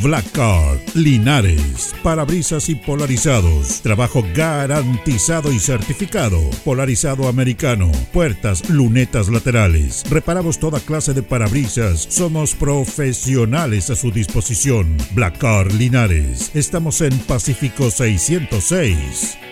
Black Card, Linares, parabrisas y polarizados, trabajo garantizado y certificado, polarizado americano, puertas, lunetas laterales, reparamos toda clase de parabrisas, somos profesionales a su disposición. Black Card Linares, estamos en Pacífico 606.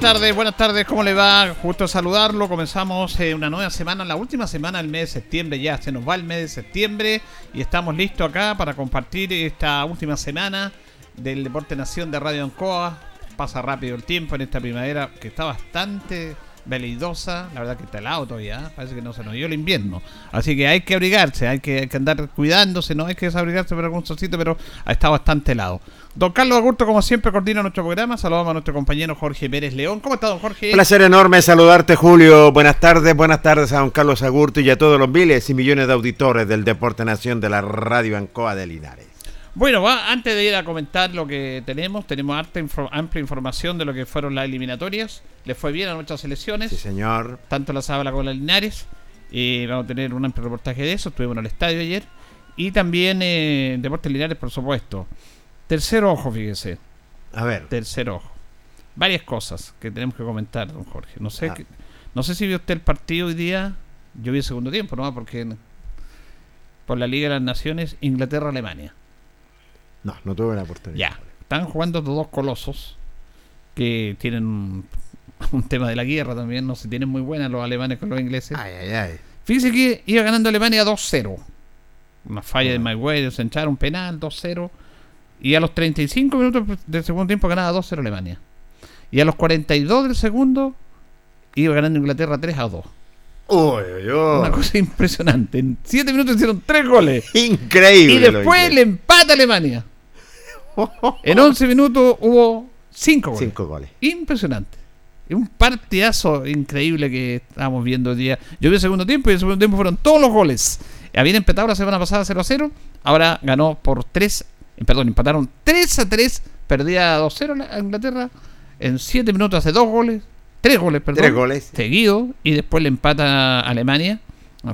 Buenas tardes, buenas tardes, ¿cómo le va? Justo saludarlo, comenzamos eh, una nueva semana, la última semana del mes de septiembre, ya se nos va el mes de septiembre y estamos listos acá para compartir esta última semana del Deporte Nación de Radio Ancoa. Pasa rápido el tiempo en esta primavera que está bastante veleidosa, la verdad que está helado todavía, ¿eh? parece que no se nos dio el invierno. Así que hay que abrigarse, hay que, hay que andar cuidándose, no hay que desabrigarse por algún solcito, pero está bastante helado. Don Carlos Agurto, como siempre, coordina nuestro programa. Saludamos a nuestro compañero Jorge Pérez León. ¿Cómo está, don Jorge? Placer enorme saludarte, Julio. Buenas tardes, buenas tardes a don Carlos Agurto y a todos los miles y millones de auditores del Deporte Nación de la Radio Ancoa de Linares. Bueno, va, antes de ir a comentar lo que tenemos, tenemos harta amplia información de lo que fueron las eliminatorias. Le fue bien a nuestras selecciones, Sí, señor. tanto la Zabala como la Linares. Y vamos a tener un amplio reportaje de eso. Estuvimos en el estadio ayer. Y también eh, Deportes Linares, por supuesto. Tercer ojo, fíjese. A ver. Tercer ojo. Varias cosas que tenemos que comentar, don Jorge. No sé, Ah. no sé si vio usted el partido hoy día. Yo vi el segundo tiempo, ¿no? Porque por la Liga de las Naciones, Inglaterra-Alemania. No, no tuve la oportunidad. Ya. Están jugando estos dos colosos que tienen un, un tema de la guerra también. No se tienen muy buenas los alemanes con los ingleses. Ay, ay, ay. Fíjese que iba ganando Alemania 2-0. Una falla de Ah. Maguire, se echaron un penal 2-0. Y a los 35 minutos del segundo tiempo ganaba 2-0 Alemania. Y a los 42 del segundo iba ganando Inglaterra 3-2. Uy, uy, uy. Una cosa impresionante. En 7 minutos hicieron 3 goles. Increíble. Y después le empata Alemania. En 11 minutos hubo 5 goles. Cinco goles. Impresionante. Es un partidazo increíble que estábamos viendo hoy día. Yo vi el segundo tiempo y el segundo tiempo fueron todos los goles. Habían empatado la semana pasada 0 a 0. Ahora ganó por 3. Perdón, empataron 3 a 3 perdía 2-0 a Inglaterra, en 7 minutos hace dos goles, tres goles, perdón, Tres goles. seguidos, y después le empata a Alemania,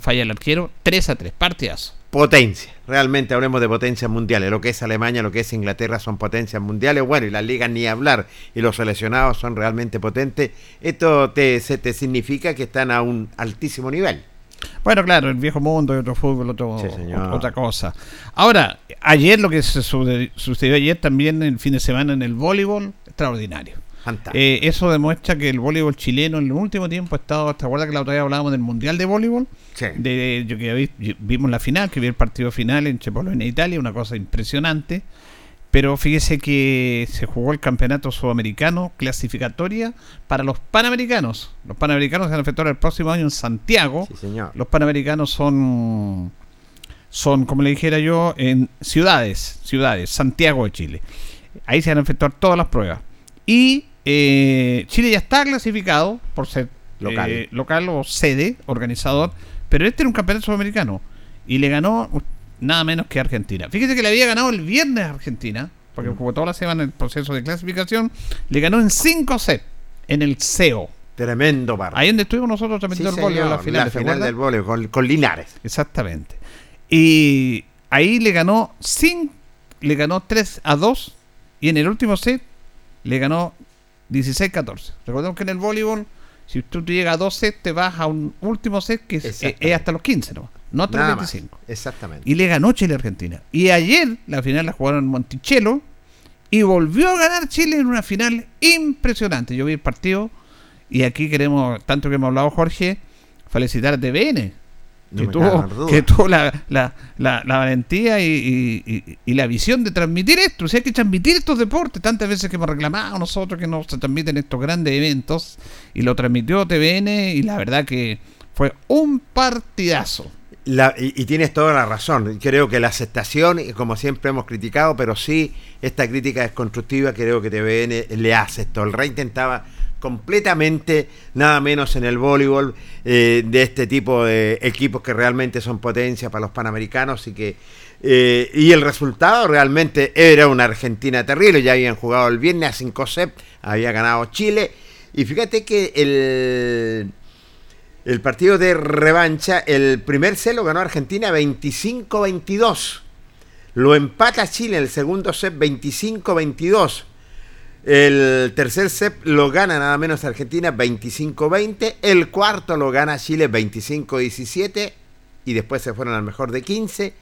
falla el arquero, 3 a 3, partidazo. Potencia, realmente hablemos de potencias mundiales. Lo que es Alemania, lo que es Inglaterra son potencias mundiales. Bueno, y las ligas ni hablar. Y los seleccionados son realmente potentes. Esto te, se te significa que están a un altísimo nivel. Bueno, claro, el viejo mundo, otro fútbol, otro, Sí, otra cosa. Ahora, ayer lo que se sucedió ayer también, el fin de semana en el voleibol, extraordinario. Eh, eso demuestra que el voleibol chileno en el último tiempo ha estado, ¿te acuerdas que la otra vez hablábamos del Mundial de Voleibol? Sí. De, yo que vi- vimos la final, que vi el partido final entre Polonia e Italia, una cosa impresionante. Pero fíjese que se jugó el campeonato sudamericano clasificatoria para los panamericanos. Los panamericanos se van a efectuar el próximo año en Santiago. Sí, señor. Los panamericanos son, son, como le dijera yo, en ciudades, ciudades, Santiago de Chile. Ahí se van a efectuar todas las pruebas. Y eh, Chile ya está clasificado por ser Local. eh, local o sede, organizador, pero este era un campeonato sudamericano y le ganó nada menos que Argentina. Fíjese que le había ganado el viernes a Argentina, porque Mm. jugó toda la semana en el proceso de clasificación, le ganó en 5 sets en el CEO. Tremendo partido. Ahí donde estuvimos nosotros Sí, transmitiendo el voleibol, señor, la final, la ¿se final del voleibol con, con Linares. Exactamente. Y ahí le ganó sin, le ganó 3 a 2 y en el último set le ganó 16-14. Recordemos que en el voleibol, si tú llegas a dos sets, te vas a un último set que es, es hasta los 15, ¿no? No hasta Nada los más. 25. Exactamente. Y le ganó Chile a Argentina. Y ayer la final la jugaron en Monticello y volvió a ganar Chile en una final impresionante. Yo vi el partido y aquí queremos, tanto que hemos hablado Jorge, felicitar a TVN. No que, tuvo, que tuvo la, la, la, la valentía y, y- la visión de transmitir esto. O sea, hay que transmitir estos deportes. Tantas veces que hemos reclamado nosotros que no se transmiten estos grandes eventos. Y lo transmitió TVN y la verdad que fue un partidazo. La- y, y tienes toda la razón. Creo que la aceptación, como siempre hemos criticado, pero sí, esta crítica es constructiva. Creo que TVN le hace esto. El Rey intentaba completamente, nada menos en el voleibol, eh, de este tipo de equipos que realmente son potencia para los panamericanos y que. eh, y el resultado realmente era una Argentina terrible. Ya habían jugado el viernes a 5 sets, había ganado Chile. Y fíjate que el. El partido de revancha, el primer set lo ganó Argentina 25-22. Lo empata Chile en el segundo set 25-22. El tercer set lo gana nada menos Argentina 25-20. El cuarto lo gana Chile 25-17. Y después se fueron al mejor de 15.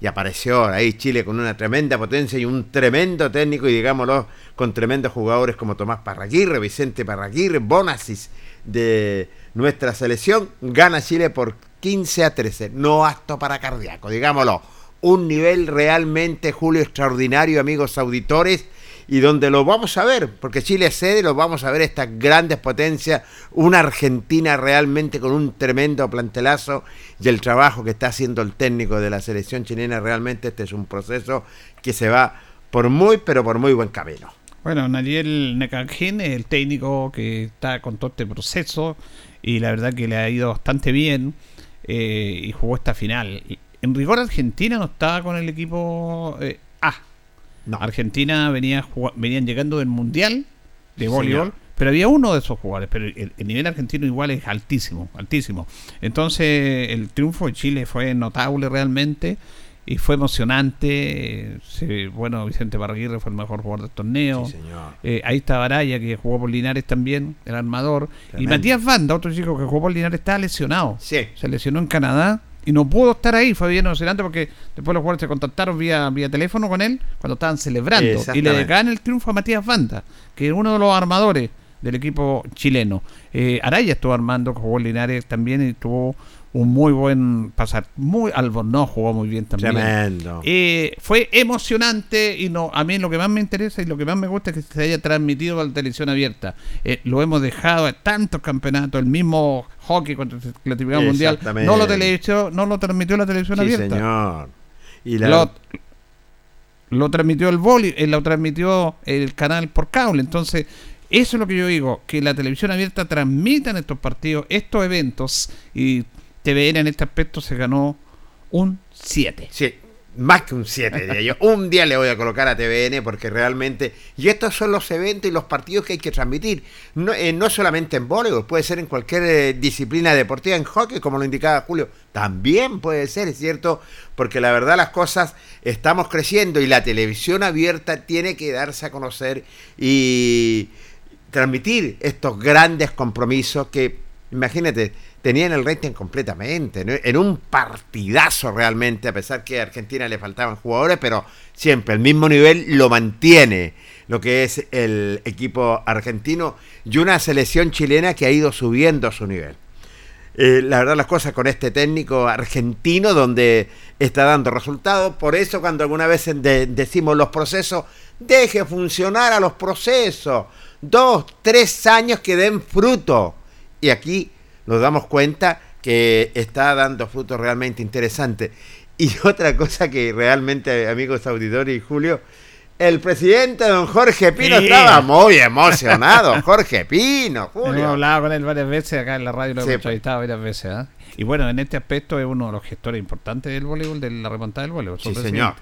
Y apareció ahí Chile con una tremenda potencia y un tremendo técnico, y digámoslo, con tremendos jugadores como Tomás Parraguirre, Vicente Parraguirre, Bonasis de nuestra selección. Gana Chile por 15 a 13. No apto para cardíaco, digámoslo. Un nivel realmente, Julio, extraordinario, amigos auditores y donde lo vamos a ver, porque Chile sede, lo vamos a ver estas grandes potencias, una Argentina realmente con un tremendo plantelazo y el trabajo que está haciendo el técnico de la selección chilena, realmente este es un proceso que se va por muy, pero por muy buen camino. Bueno, Nariel Necanjin es el técnico que está con todo este proceso y la verdad que le ha ido bastante bien eh, y jugó esta final. En rigor Argentina no estaba con el equipo eh. No. Argentina venía venían llegando del Mundial de Sí, voleibol, señor. pero había uno de esos jugadores, pero el, el nivel argentino igual es altísimo, altísimo. Entonces el triunfo de Chile fue notable realmente y fue emocionante. se- bueno, Vicente Barraguirre fue el mejor jugador del torneo. Sí, señor. Eh, ahí está Baraya, que jugó por Linares también, el armador. Y. Matías Banda, otro chico que jugó por Linares, estaba lesionado. Sí. Se lesionó en Canadá y no pudo estar ahí. Fue bien emocionante porque después los jugadores se contactaron vía, vía teléfono con él cuando estaban celebrando. Y le dedicaban el triunfo a Matías Banda, que es uno de los armadores del equipo chileno. Eh, Araya estuvo armando, jugó Linares también y tuvo un muy buen pasar. Muy Albornoz jugó muy bien también. Tremendo. Eh, fue emocionante y no a mí lo que más me interesa y lo que más me gusta es que se haya transmitido a la televisión abierta. Eh, lo hemos dejado a tantos campeonatos, el mismo hockey contra el clasificado mundial, no lo televisó, no lo transmitió la televisión Sí, abierta. señor. Y la- Lo, lo transmitió el boli, eh, lo transmitió el canal por cable. Entonces, eso es lo que yo digo, que la televisión abierta transmitan estos partidos, estos eventos, y TVN en este aspecto se ganó un 7. Sí, más que un 7, diría yo. Un día le voy a colocar a TVN porque realmente. Y estos son los eventos y los partidos que hay que transmitir. No, eh, no solamente en voleibol, puede ser en cualquier eh, disciplina deportiva, en hockey, como lo indicaba Julio. También puede ser, es cierto, porque la verdad las cosas estamos creciendo y la televisión abierta tiene que darse a conocer y transmitir estos grandes compromisos que, imagínate, tenían el rating completamente, en un partidazo realmente, a pesar que a Argentina le faltaban jugadores, pero siempre el mismo nivel lo mantiene lo que es el equipo argentino y una selección chilena que ha ido subiendo su nivel. Eh, la verdad las cosas con este técnico argentino donde está dando resultados, por eso cuando alguna vez decimos los procesos, deje funcionar a los procesos, dos, tres años que den fruto. Y aquí nos damos cuenta que está dando frutos realmente interesantes. Y otra cosa que realmente, amigos auditores y Julio, el presidente don Jorge Pino estaba muy emocionado. Jorge Pino, Julio. Hemos hablado con él varias veces acá en la radio, lo hemos pues. entrevistado varias veces. ¿ah? Y bueno, en este aspecto es uno de los gestores importantes del voleibol, de la remontada del voleibol. Sí, señor.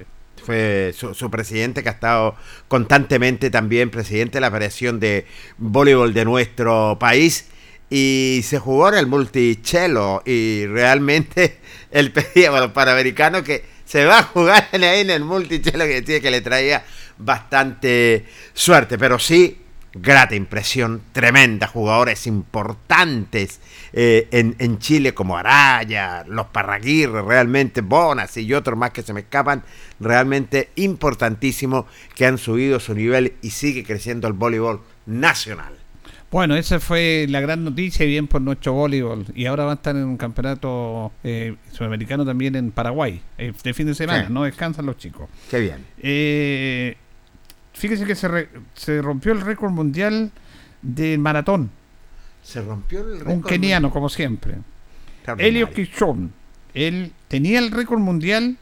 Fue su, su, presidente que ha estado constantemente también presidente de la Federación de Voleibol de nuestro país y se jugó en el multichelo y realmente él pedía a los panamericanos que se va a jugar ahí en el multichelo que decía que le traía bastante suerte, pero sí grata impresión, tremenda, jugadores importantes eh, en, en, Chile como Araya, los Parraguirre, realmente Bonas y otros más que se me escapan, realmente importantísimo que han subido su nivel y sigue creciendo el voleibol nacional. Bueno, esa fue la gran noticia, bien por nuestro voleibol. Y ahora va a estar en un campeonato eh, sudamericano también en Paraguay, eh, de fin de semana, no descansan los chicos. Qué bien. Eh, fíjese que se, se rompió el récord mundial del maratón. Se rompió el récord. Un keniano, como siempre. Elio Kishon. Él tenía el récord mundial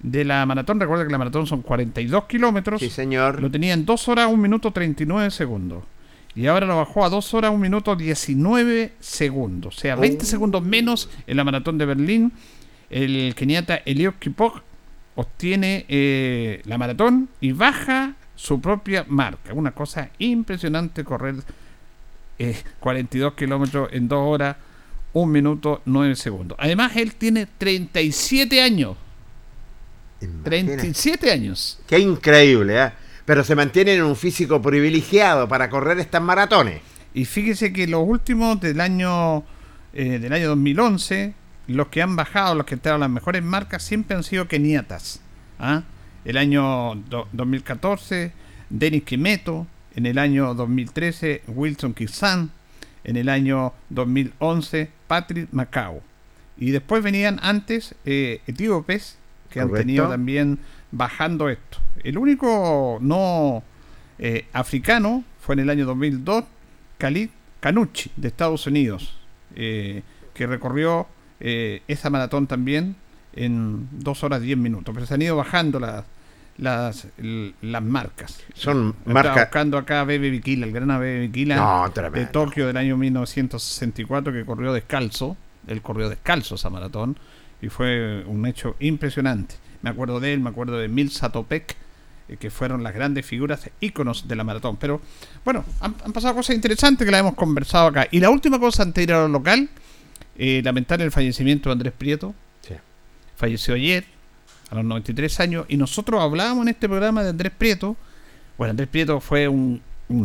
de la maratón. Recuerda que la maratón son 42 kilómetros. Sí, señor. Lo tenía en 2 horas, 1 minuto 39 segundos. Y ahora lo bajó a 2 horas, 1 minuto 19 segundos. O sea, 20 segundos menos en la maratón de Berlín. El keniata Eliot Kipok obtiene eh, la maratón y baja su propia marca. Una cosa impresionante correr 42 eh, kilómetros en 2 horas, 1 minuto 9 segundos. Además, él tiene 37 años. 37 años. Qué increíble, ¿eh? Pero se mantienen en un físico privilegiado para correr estas maratones. Y fíjese que los últimos del año eh, del año 2011, los que han bajado, los que entraron las mejores marcas, siempre han sido keniatas. ¿ah? El año 2014, Denis Kimeto. En el año 2013, Wilson Kisan. En el año 2011, Patrick Macao. Y después venían antes eh, etíopes, que han tenido también bajando esto. El único no eh, africano fue en el año 2002 Khalid Canucci de Estados Unidos, eh, que recorrió eh, esa maratón también en 2 horas 10 minutos. Pero se han ido bajando las, las, las marcas. Son marcas. buscando acá Bebe Bikila, el gran Bebe Bikila de Tokio del año 1964 que corrió descalzo. Él corrió descalzo esa maratón y fue un hecho impresionante. Me acuerdo de él, me acuerdo de Mil Satopek, eh, que fueron las grandes figuras, íconos de la maratón. Pero bueno, han, pasado cosas interesantes que la hemos conversado acá. Y la última cosa antes de ir a lo local, eh, lamentar el fallecimiento de Andrés Prieto. Falleció ayer, a los 93 años, y nosotros hablábamos en este programa de Andrés Prieto. Bueno, Andrés Prieto fue un,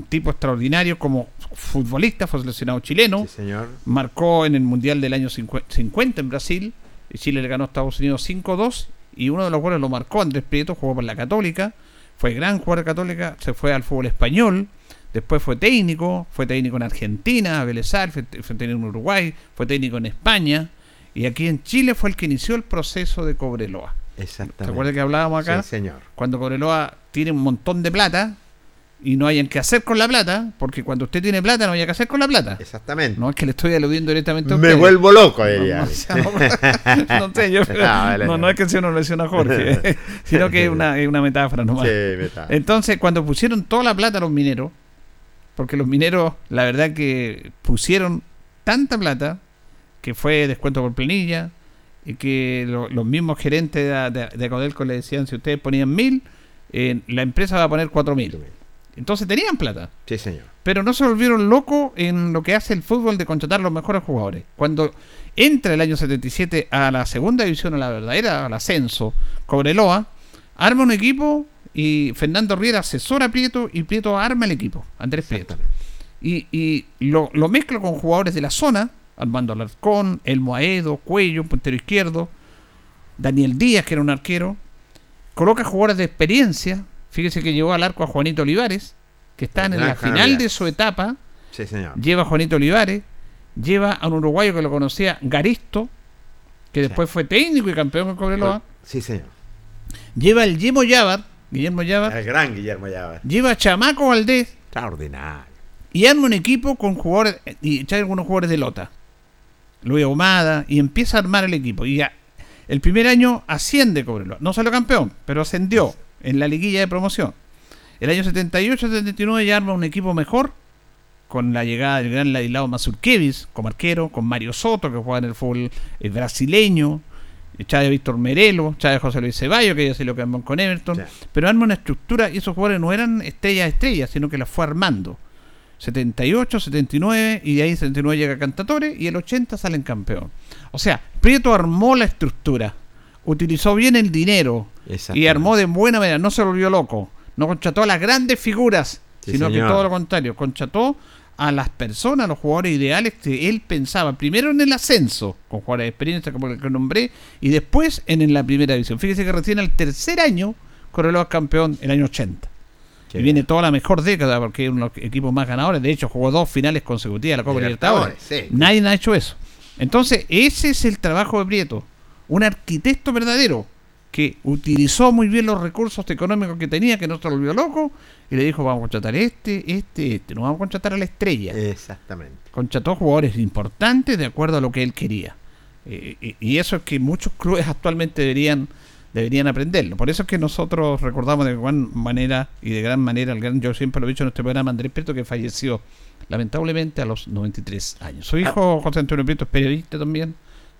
tipo extraordinario como futbolista, fue seleccionado chileno. señor. Marcó en el Mundial del año 50 en Brasil. Y Chile le ganó a Estados Unidos 5-2 y uno de los goles lo marcó Andrés Prieto, jugó por la Católica, fue gran jugador católica, se fue al fútbol español, después fue técnico, fue técnico en Argentina, Vélez fue, técnico en Uruguay, fue técnico en España, y aquí en Chile fue el que inició el proceso de Cobreloa. Exactamente. ¿Se acuerda que hablábamos acá? Sí, señor. Cuando Cobreloa tiene un montón de plata, y no hayan que hacer con la plata, porque cuando usted tiene plata no haya que hacer con la plata. Exactamente. No es que le estoy aludiendo directamente a usted. Me vuelvo loco, diría. No, sé, yo, no, no, es que sea una lesión a Jorge, sino que es una, es una metáfora nomás. Sí, metáfora. Entonces, cuando pusieron toda la plata a los mineros, porque los mineros, la verdad que pusieron tanta plata, que fue descuento por planilla, y que lo- los mismos gerentes de, de, de Codelco le decían, si ustedes ponían mil, eh, la empresa va a poner cuatro mil. Entonces tenían plata. Sí, señor. Pero no se volvieron locos en lo que hace el fútbol de contratar los mejores jugadores. Cuando entra el año 77 a la segunda división, a la verdadera, al ascenso, Cobreloa, arma un equipo y Fernando Riera asesora a Prieto y Prieto arma el equipo, Andrés Prieto. Y, y lo, lo mezcla con jugadores de la zona, Armando Alarcón, Elmo Aedo, Cuello, un puntero izquierdo, Daniel Díaz, que era un arquero. Coloca jugadores de experiencia. Fíjese que llevó al arco a Juanito Olivares, que está en la final de su etapa. Sí, señor. Lleva a Juanito Olivares. Lleva a un uruguayo que lo conocía, Garisto, que después fue técnico y campeón con Cobreloa. Sí, señor. Lleva el Guillermo Yabar, Guillermo Yabar. El gran Guillermo Llave. Lleva a Chamaco Valdés. Extraordinario. Y arma un equipo con jugadores, y trae algunos jugadores de Lota. Luis Ahumada, y empieza a armar el equipo. Y ya, el primer año asciende Cobreloa. No salió campeón, pero ascendió en la liguilla de promoción. El año 78-79 ya arma un equipo mejor, con la llegada del gran Ladislao Mazurkevich como arquero, con Mario Soto, que juega en el fútbol eh, brasileño, Chávez Víctor Merelo, Chávez José Luis Ceballos, que ya se lo cambió con Everton. Sí. Pero arma una estructura y esos jugadores no eran estrellas estrellas, sino que las fue armando. 78, 79 y de ahí 79 llega Cantatore y el 80 salen campeón. O sea, Prieto armó la estructura, utilizó bien el dinero y armó de buena manera, no se volvió loco, no contrató a las grandes figuras, Sí, sino señor. que todo lo contrario, contrató a las personas, a los jugadores ideales que él pensaba, primero en el ascenso, con jugadores de experiencia como el que nombré, y después en, en la primera división. Fíjese que recién al tercer año Correloa es campeón, el año 80. Qué y viene toda la mejor década porque es uno de los equipos más ganadores. De hecho, jugó dos finales consecutivas de la Copa Libertadores. Libertadores, sí. Nadie ha hecho eso. Entonces, ese es el trabajo de Prieto. Un arquitecto verdadero que utilizó muy bien los recursos económicos que tenía, que no se volvió loco, y le dijo, vamos a contratar este, este, este. No vamos a contratar a la estrella. Exactamente. Contrató jugadores importantes de acuerdo a lo que él quería. Eh, y, y eso es que muchos clubes actualmente deberían deberían aprenderlo. Por eso es que nosotros recordamos de gran manera y de gran manera al gran, yo siempre lo he dicho en este programa, Andrés Prieto, que falleció lamentablemente a los 93 años. Su hijo, José Antonio Prieto, es periodista también,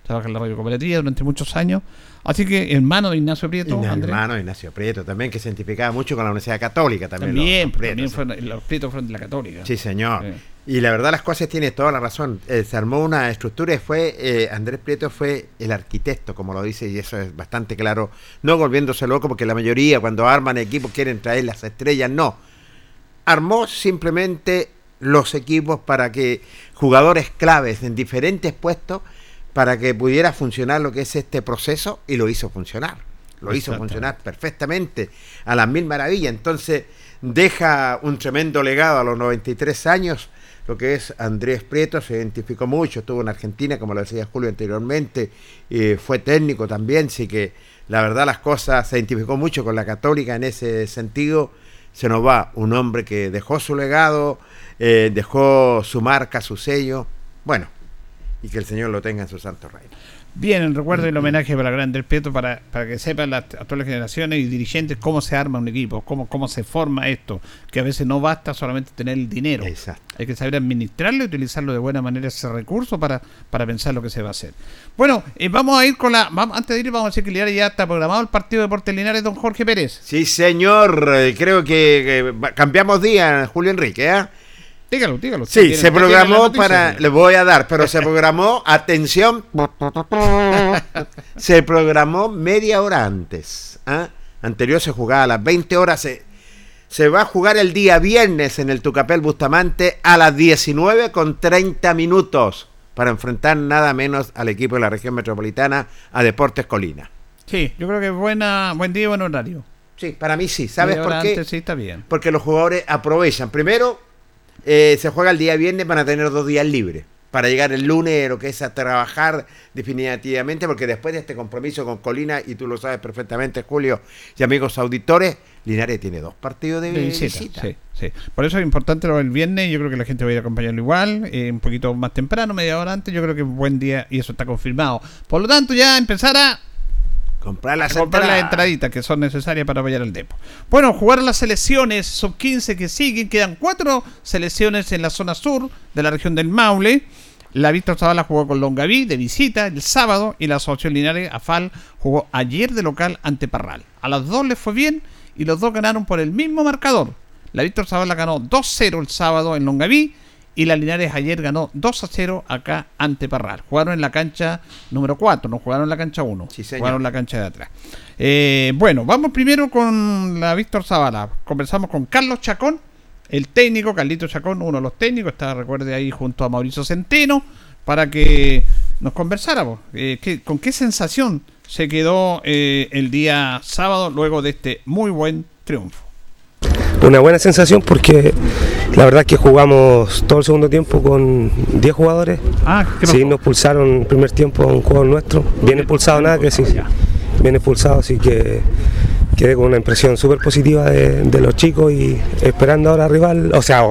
trabaja en la radio cooperativa durante muchos años. Así que hermano de Ignacio Prieto, Andrés. hermano Ignacio Prieto también, que se identificaba mucho con la Universidad Católica también. También, los- los también Prietos, fueron- los Prietos fueron de la Católica. Sí, señor. Sí. Y la verdad las cosas tiene toda la razón. Eh, se armó una estructura y fue, eh, Andrés Prieto fue el arquitecto, como lo dice, y eso es bastante claro. No volviéndose loco, porque la mayoría cuando arman equipos quieren traer las estrellas, no. Armó simplemente los equipos para que jugadores claves en diferentes puestos, para que pudiera funcionar lo que es este proceso, y lo hizo funcionar. Lo hizo funcionar perfectamente, a las mil maravillas. Entonces, deja un tremendo legado a los 93 años, lo que es Andrés Prieto, se identificó mucho, estuvo en Argentina, como lo decía Julio anteriormente, y fue técnico también, así que la verdad las cosas se identificó mucho con la católica en ese sentido. Se nos va un hombre que dejó su legado, eh, dejó su marca, su sello, bueno, y que el Señor lo tenga en su santo reino. Bien, el recuerdo y el homenaje para Gran Prieto para, para que sepan las actuales generaciones y dirigentes cómo se arma un equipo, cómo, cómo se forma esto, que a veces no basta solamente tener el dinero. Exacto. Hay que saber administrarlo y utilizarlo de buena manera ese recurso para, para pensar lo que se va a hacer. Bueno, eh, vamos a ir con la... vamos- antes de ir, vamos a decir que Linares ya está programado el partido de Deportes Linares, don Jorge Pérez. Sí, señor, eh, creo que, cambiamos día, Julio Enrique, ¿eh? Dígalo, dígalo. Sí, tiene- se programó noticia, para, le voy a dar, pero se programó, atención, se programó media hora antes. ¿ah? Anterior se jugaba a las 20 horas, se, se va a jugar el día viernes en el Tucapel Bustamante a las 19 con 30 minutos para enfrentar nada menos al equipo de la región metropolitana a Deportes Colina. Sí, yo creo que es buena, buen día y buen horario. Sí, para mí sí, ¿sabes por qué? antes, sí, está bien. Porque los jugadores aprovechan. Primero, eh, se juega el día viernes, van a tener dos días libres. Para llegar el lunes, lo que es a trabajar definitivamente, porque después de este compromiso con Colina, y tú lo sabes perfectamente, Julio, y amigos auditores, Linares tiene dos partidos de, De visita, visita. Sí, sí. Por eso es importante lo del viernes. Yo creo que la gente va a ir a acompañarlo igual, eh, un poquito más temprano, media hora antes. Yo creo que es un buen día y eso está confirmado. Por lo tanto, ya empezar a Comprar las comprar las entraditas que son necesarias para apoyar al Depo. Bueno, jugar las selecciones sub-15 que siguen. Quedan cuatro selecciones en la zona sur de la región del Maule. La Víctor Zavala jugó con Longaví de visita el sábado y la Asociación Linares AFAL jugó ayer de local ante Parral. A las dos les fue bien y los dos ganaron por el mismo marcador. La Víctor Zavala ganó 2-0 el sábado en Longaví y la Linares ayer ganó 2 0 acá ante Parral. Jugaron en la cancha número 4, no jugaron en la cancha 1, jugaron en la cancha de atrás. Eh, bueno, vamos primero con la Víctor Zavala. Conversamos con Carlos Chacón, el técnico, Carlito Chacón, uno de los técnicos, está, recuerde, ahí junto a Mauricio Centeno, para que nos conversáramos. Eh, ¿Con qué sensación se quedó eh, el día sábado luego de este muy buen triunfo? Una buena sensación porque la verdad es que jugamos todo el segundo tiempo con 10 jugadores. Ah, sí, nos pulsaron el primer tiempo un juego nuestro. Bien expulsado, nada que sí. Bien expulsado, así que quedé con una impresión súper positiva de, los chicos y esperando ahora rival. O sea,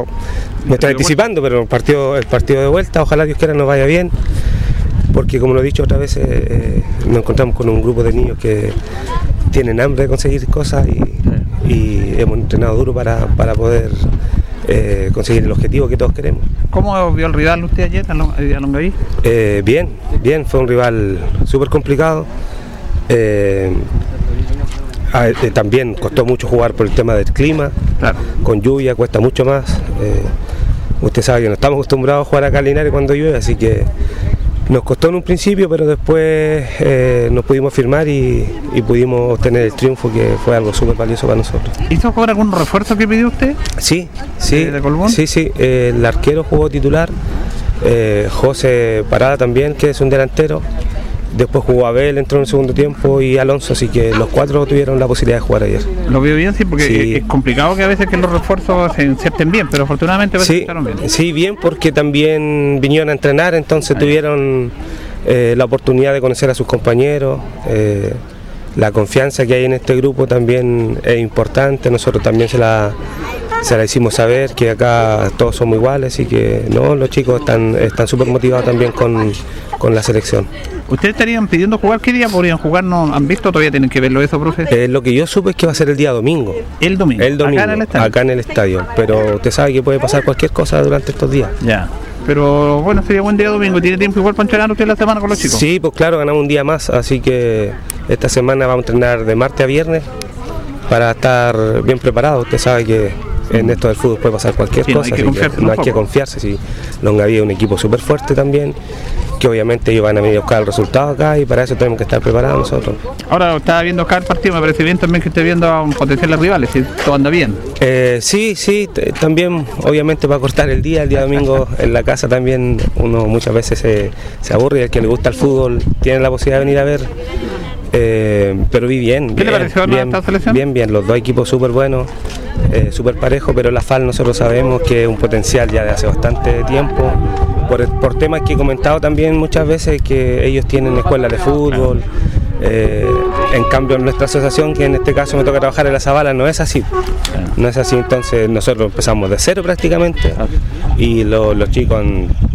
me estoy anticipando, pero el partido, el partido de vuelta, ojalá Dios quiera nos vaya bien. Porque como lo he dicho otra vez, eh, nos encontramos con un grupo de niños que tienen hambre de conseguir cosas y y hemos entrenado duro para, poder eh, conseguir el objetivo que todos queremos. ¿Cómo vio el rival usted ayer a Longaví? Eh, bien, bien, fue un rival súper complicado. Eh, también costó mucho jugar por el tema del clima, con lluvia cuesta mucho más. usted sabe que no estamos acostumbrados a jugar acá en Linares cuando llueve, así que nos costó en un principio, pero después eh, nos pudimos firmar y, pudimos obtener el triunfo, que fue algo súper valioso para nosotros. ¿Hizo jugar algún refuerzo que pidió usted? Sí, sí. ¿De Colbón? Sí, sí. el arquero jugó titular, eh, José Parada también, que es un delantero. Después jugó Abel, entró en el segundo tiempo y Alonso, así que los cuatro tuvieron la posibilidad de jugar ayer. Lo veo bien, sí, porque es complicado que a veces que los refuerzos se inserten bien, pero afortunadamente sí, bien. Sí, bien, porque también vinieron a entrenar, entonces tuvieron eh, la oportunidad de conocer a sus compañeros. Eh, la confianza que hay en este grupo también es importante, nosotros también se la, se la hicimos saber que acá todos somos iguales y que no, los chicos están están súper motivados también con, la selección. ¿Ustedes estarían pidiendo jugar? ¿Qué día podrían jugar? ¿No han visto? ¿Todavía tienen que verlo eso, profe? Eh, lo que yo supe es que va a ser el día domingo. ¿El domingo? El domingo, acá en el estadio. Acá en el estadio. Pero usted sabe que puede pasar cualquier cosa durante estos días. Ya. Pero bueno, sería buen día domingo. ¿Tiene tiempo igual para entrenar usted la semana con los chicos? Sí, pues claro, ganamos un día más. Así que esta semana vamos a entrenar de martes a viernes para estar bien preparados. Usted sabe que en esto del fútbol puede pasar cualquier cosa, no hay que, confiarse. Si Longaví es un equipo súper fuerte también, que obviamente ellos van a venir a buscar el resultado acá y para eso tenemos que estar preparados nosotros. Ahora estaba viendo acá el partido, me parece bien también que esté viendo a un potenciales rivales, si todo anda bien. Eh, sí, sí, también obviamente va a cortar el día, el día domingo en la casa también uno muchas veces se, se aburre y el que le gusta el fútbol tiene la posibilidad de venir a ver eh, pero vi bien. ¿Qué bien, le pareció bien, esta selección? Bien, bien, los dos equipos súper buenos, eh, súper parejos, pero la FAL nosotros sabemos que es un potencial ya de hace bastante tiempo, por, por temas que he comentado también muchas veces, que ellos tienen escuelas de fútbol. Eh, en cambio, nuestra asociación, que en este caso me toca trabajar en la Zabala, no es así. No es así, entonces nosotros empezamos de cero prácticamente y los chicos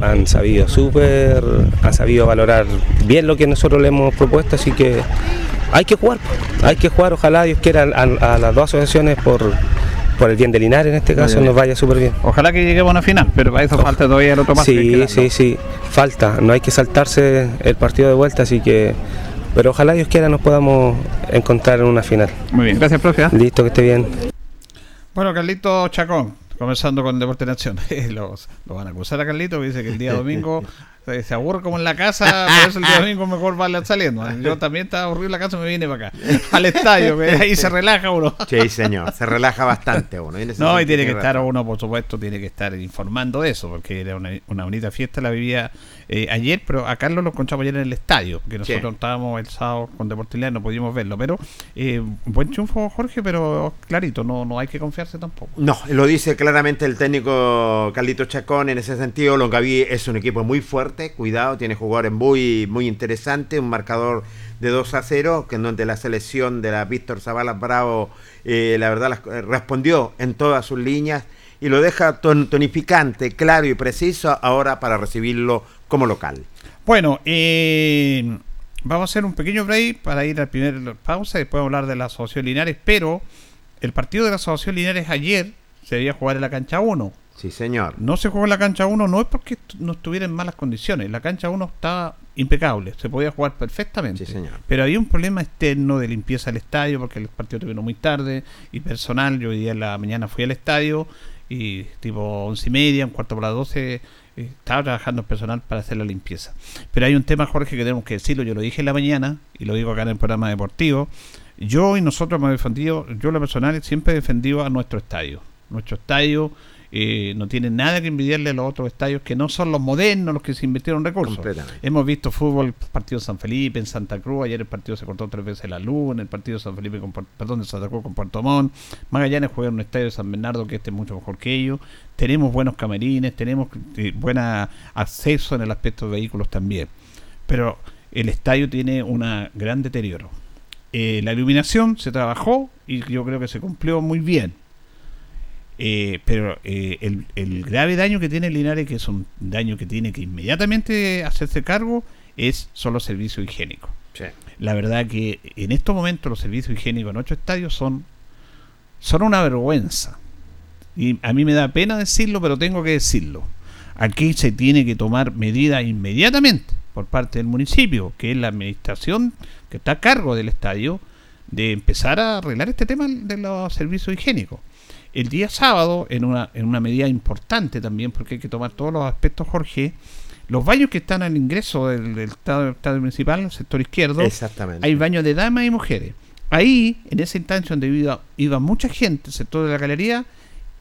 han, sabido súper, han sabido valorar bien lo que nosotros le hemos propuesto, así que hay que jugar, hay que jugar, ojalá Dios quiera a, las dos asociaciones por, por el bien de Linares en este caso nos vaya súper bien. Ojalá que lleguemos a una final, pero para eso falta todavía el otro paso. Sí, sí, sí, falta, no hay que saltarse el partido de vuelta, así que pero ojalá Dios quiera nos podamos encontrar en una final. Muy bien, gracias, profe. ¿eh? Listo, que esté bien. Bueno, Carlito Chacón, comenzando con Deporte Nación. los, lo van a acusar a Carlito, que dice que el día domingo se aburre como en la casa, por eso el día domingo mejor va saliendo. Yo también estaba aburrido en la casa, me vine para acá, al estadio, que ahí se relaja uno. Sí, señor, se relaja bastante uno. No, y tiene que estar uno, por supuesto, tiene que estar informando de eso, porque era una, una bonita fiesta, la vivía eh, ayer, pero a Carlos lo encontramos ayer en el estadio, que nosotros estábamos el sábado con Deportividad no pudimos verlo, pero eh, buen triunfo Jorge, pero clarito, no, no hay que confiarse tampoco. No, lo dice claramente el técnico Carlito Chacón en ese sentido, Longaví es un equipo muy fuerte cuidado, tiene jugadores muy, muy interesantes, un marcador de 2 a 0, que en donde la selección de la Víctor Zavala Bravo, eh, la verdad, eh, respondió en todas sus líneas y lo deja tonificante, claro y preciso ahora para recibirlo como local. Bueno, eh, vamos a hacer un pequeño break para ir al primer pausa y después hablar de la Asociación Linares, pero el partido de la Asociación Linares ayer se debía jugar en la cancha 1 Sí, señor. No se jugó en la cancha 1, no es porque no estuviera en malas condiciones. La cancha 1 estaba impecable, se podía jugar perfectamente. Sí, señor. Pero había un problema externo de limpieza del estadio porque el partido terminó muy tarde y personal. Yo hoy día en la mañana fui al estadio y tipo once y media, un cuarto para las 12, eh, estaba trabajando personal para hacer la limpieza. Pero hay un tema, Jorge, que tenemos que decirlo. Yo lo dije en la mañana y lo digo acá en el programa deportivo. Yo y nosotros hemos defendido, yo lo personal siempre he defendido a nuestro estadio. Nuestro estadio eh, no tiene nada que envidiarle a los otros estadios que no son los modernos, los que se invirtieron recursos. Hemos visto fútbol, partido de San Felipe, en Santa Cruz, ayer el partido se cortó tres veces la luz, en el partido de San Felipe, con, perdón, de Santa Cruz con Puerto Montt. Magallanes juega en un estadio de San Bernardo que este es mucho mejor que ellos. Tenemos buenos camerines, tenemos eh, buen acceso en el aspecto de vehículos también. Pero el estadio tiene un gran deterioro. Eh, la iluminación se trabajó y yo creo que se cumplió muy bien eh, pero eh, el, grave daño que tiene Linares, que es un daño que tiene que inmediatamente hacerse cargo, es solo servicio higiénico. La verdad que en estos momentos los servicios higiénicos en ocho estadios son, son una vergüenza. Y a mí me da pena decirlo, pero tengo que decirlo. Aquí se tiene que tomar medidas inmediatamente por parte del municipio, que es la administración que está a cargo del estadio, de empezar a arreglar este tema de los servicios higiénicos el día sábado, en una, en una medida importante también, porque hay que tomar todos los aspectos, Jorge, los baños que están al ingreso del, estado, municipal, el sector izquierdo, hay baños de damas y mujeres. Ahí, en esa instancia donde iba, iba mucha gente, el sector de la galería,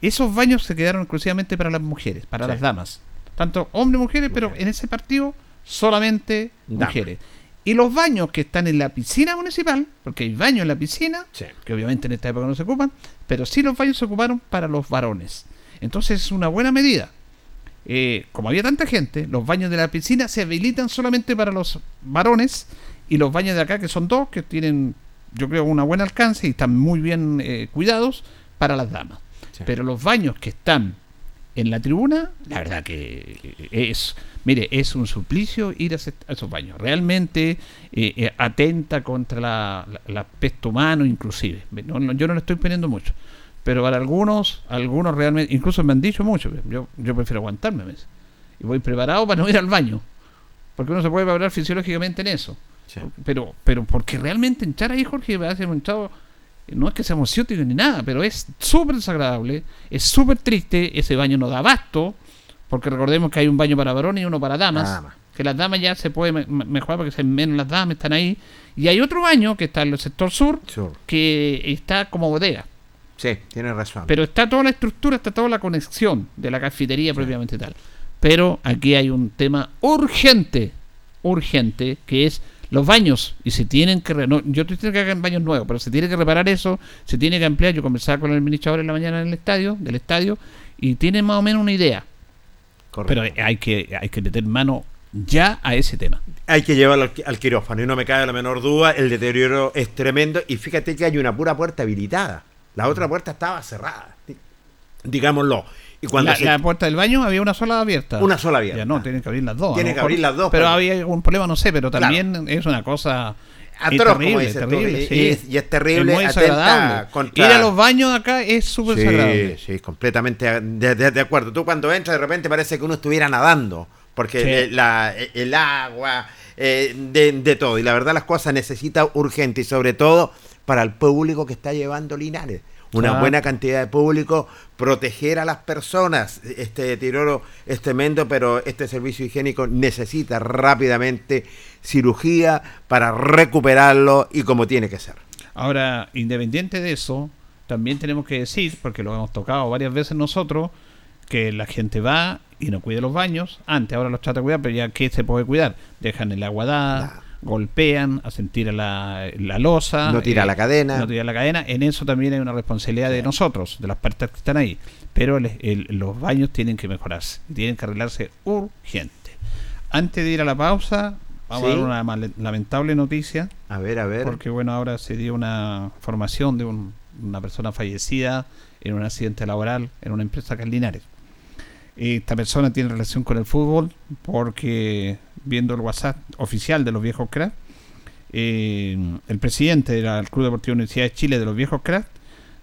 esos baños se quedaron exclusivamente para las mujeres, para las damas. Tanto hombres y mujeres, pero en ese partido solamente mujeres. Y los baños que están en la piscina municipal, porque hay baños en la piscina, que obviamente en esta época no se ocupan, pero sí los baños se ocuparon para los varones. Entonces es una buena medida. Eh, como había tanta gente, los baños de la piscina se habilitan solamente para los varones y los baños de acá, que son dos, que tienen, yo creo, un buen alcance y están muy bien eh, cuidados, para las damas. Pero los baños que están en la tribuna, la verdad que es Mire, es un suplicio ir a, esos baños. Realmente eh, eh, atenta contra la, aspecto humano, inclusive. yo no le estoy poniendo mucho. Pero para algunos, algunos realmente, incluso me han dicho mucho, yo, yo prefiero aguantarme. Y voy preparado para no ir al baño. Porque uno se puede preparar fisiológicamente en eso. Pero, pero porque realmente echar ahí, Jorge, me hace un chavo no es que sea emocionante ni nada, pero es súper desagradable, es súper triste, ese baño no da abasto, porque recordemos que hay un baño para varones y uno para damas. Que las damas ya se puede mejorar porque se menos las damas, están ahí. Y hay otro baño que está en el sector sur, que está como bodega. Sí, tiene razón. Pero está toda la estructura, está toda la conexión de la cafetería propiamente tal. Pero aquí hay un tema urgente, urgente, que es los baños. Y se tienen que. No, yo estoy diciendo que hagan baños nuevos, pero se tiene que reparar eso, se tiene que ampliar. Yo conversaba con el ministro en la mañana en el estadio, del estadio, y tiene más o menos una idea pero hay que, hay que meter mano ya a ese tema. Hay que llevarlo al, quirófano y no me cabe la menor duda, el deterioro es tremendo y fíjate que hay una pura puerta habilitada, la otra puerta estaba cerrada, digámoslo. Y cuando la, puerta del baño había una sola abierta. Una sola abierta. Ya no, tienen que abrir las dos. Tienen que abrir las dos. Pero, había algún problema, no sé, pero también es una cosa atroz, terrible, terrible, y, es, terrible. muy desagradable. Ir a los baños acá es súper sí, desagradable. Sí, completamente de, acuerdo. Tú cuando entras de repente parece que uno estuviera nadando, porque la, el agua, eh, de, todo. Y la verdad las cosas necesita urgente y sobre todo para el público que está llevando Linares una buena cantidad de público, proteger a las personas. Este deterioro es tremendo, pero este servicio higiénico necesita rápidamente cirugía para recuperarlo y como tiene que ser. Ahora, independiente de eso, también tenemos que decir, porque lo hemos tocado varias veces nosotros, que la gente va y no cuida los baños. Antes, ahora los trata de cuidar, pero ya que se puede cuidar, dejan el agua dada golpean, a sentir la, la losa. No tira la cadena. No tira la cadena. En eso también hay una responsabilidad de nosotros, de las partes que están ahí. Pero los baños tienen que mejorarse, tienen que arreglarse urgente. Antes de ir a la pausa, vamos a dar una lamentable noticia. A ver, a ver. Porque bueno, ahora se dio una formación de una persona fallecida en un accidente laboral en una empresa Linares esta persona tiene relación con el fútbol porque viendo el WhatsApp oficial de los viejos cracks, eh, el presidente del Club Deportivo Universidad de Chile de los viejos cracks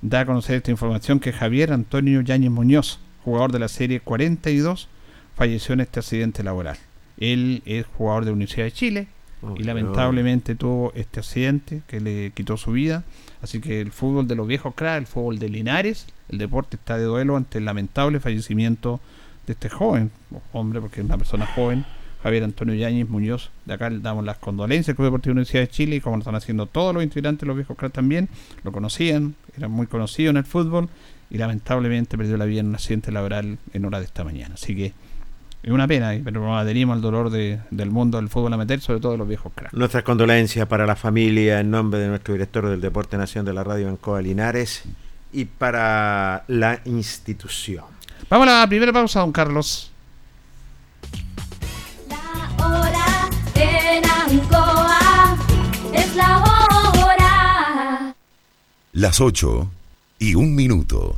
da a conocer esta información que Javier Antonio Yáñez Muñoz, jugador de la serie 42, falleció en este accidente laboral. Él es jugador de Universidad de Chile Oh, y lamentablemente tuvo este accidente que le quitó su vida. Así que el fútbol de los viejos cracks, el fútbol de Linares, el deporte está de duelo ante el lamentable fallecimiento de este joven, hombre, porque es una persona joven, Javier Antonio Yáñez Muñoz. De acá le damos las condolencias al Club Deportivo Universidad de Chile y como lo están haciendo todos los integrantes los viejos cracks también, lo conocían, era muy conocido en el fútbol y lamentablemente perdió la vida en un accidente laboral en hora de esta mañana. Así que es una pena, pero nos adherimos al dolor de- del mundo del fútbol amateur, sobre todo de los viejos cracks. Nuestras condolencias para la familia en nombre de nuestro director del Deporte Nación de la Radio Ancoa Linares y para la institución. Vamos a la primera pausa, don Carlos. Es la hora. Las 8 y un minuto.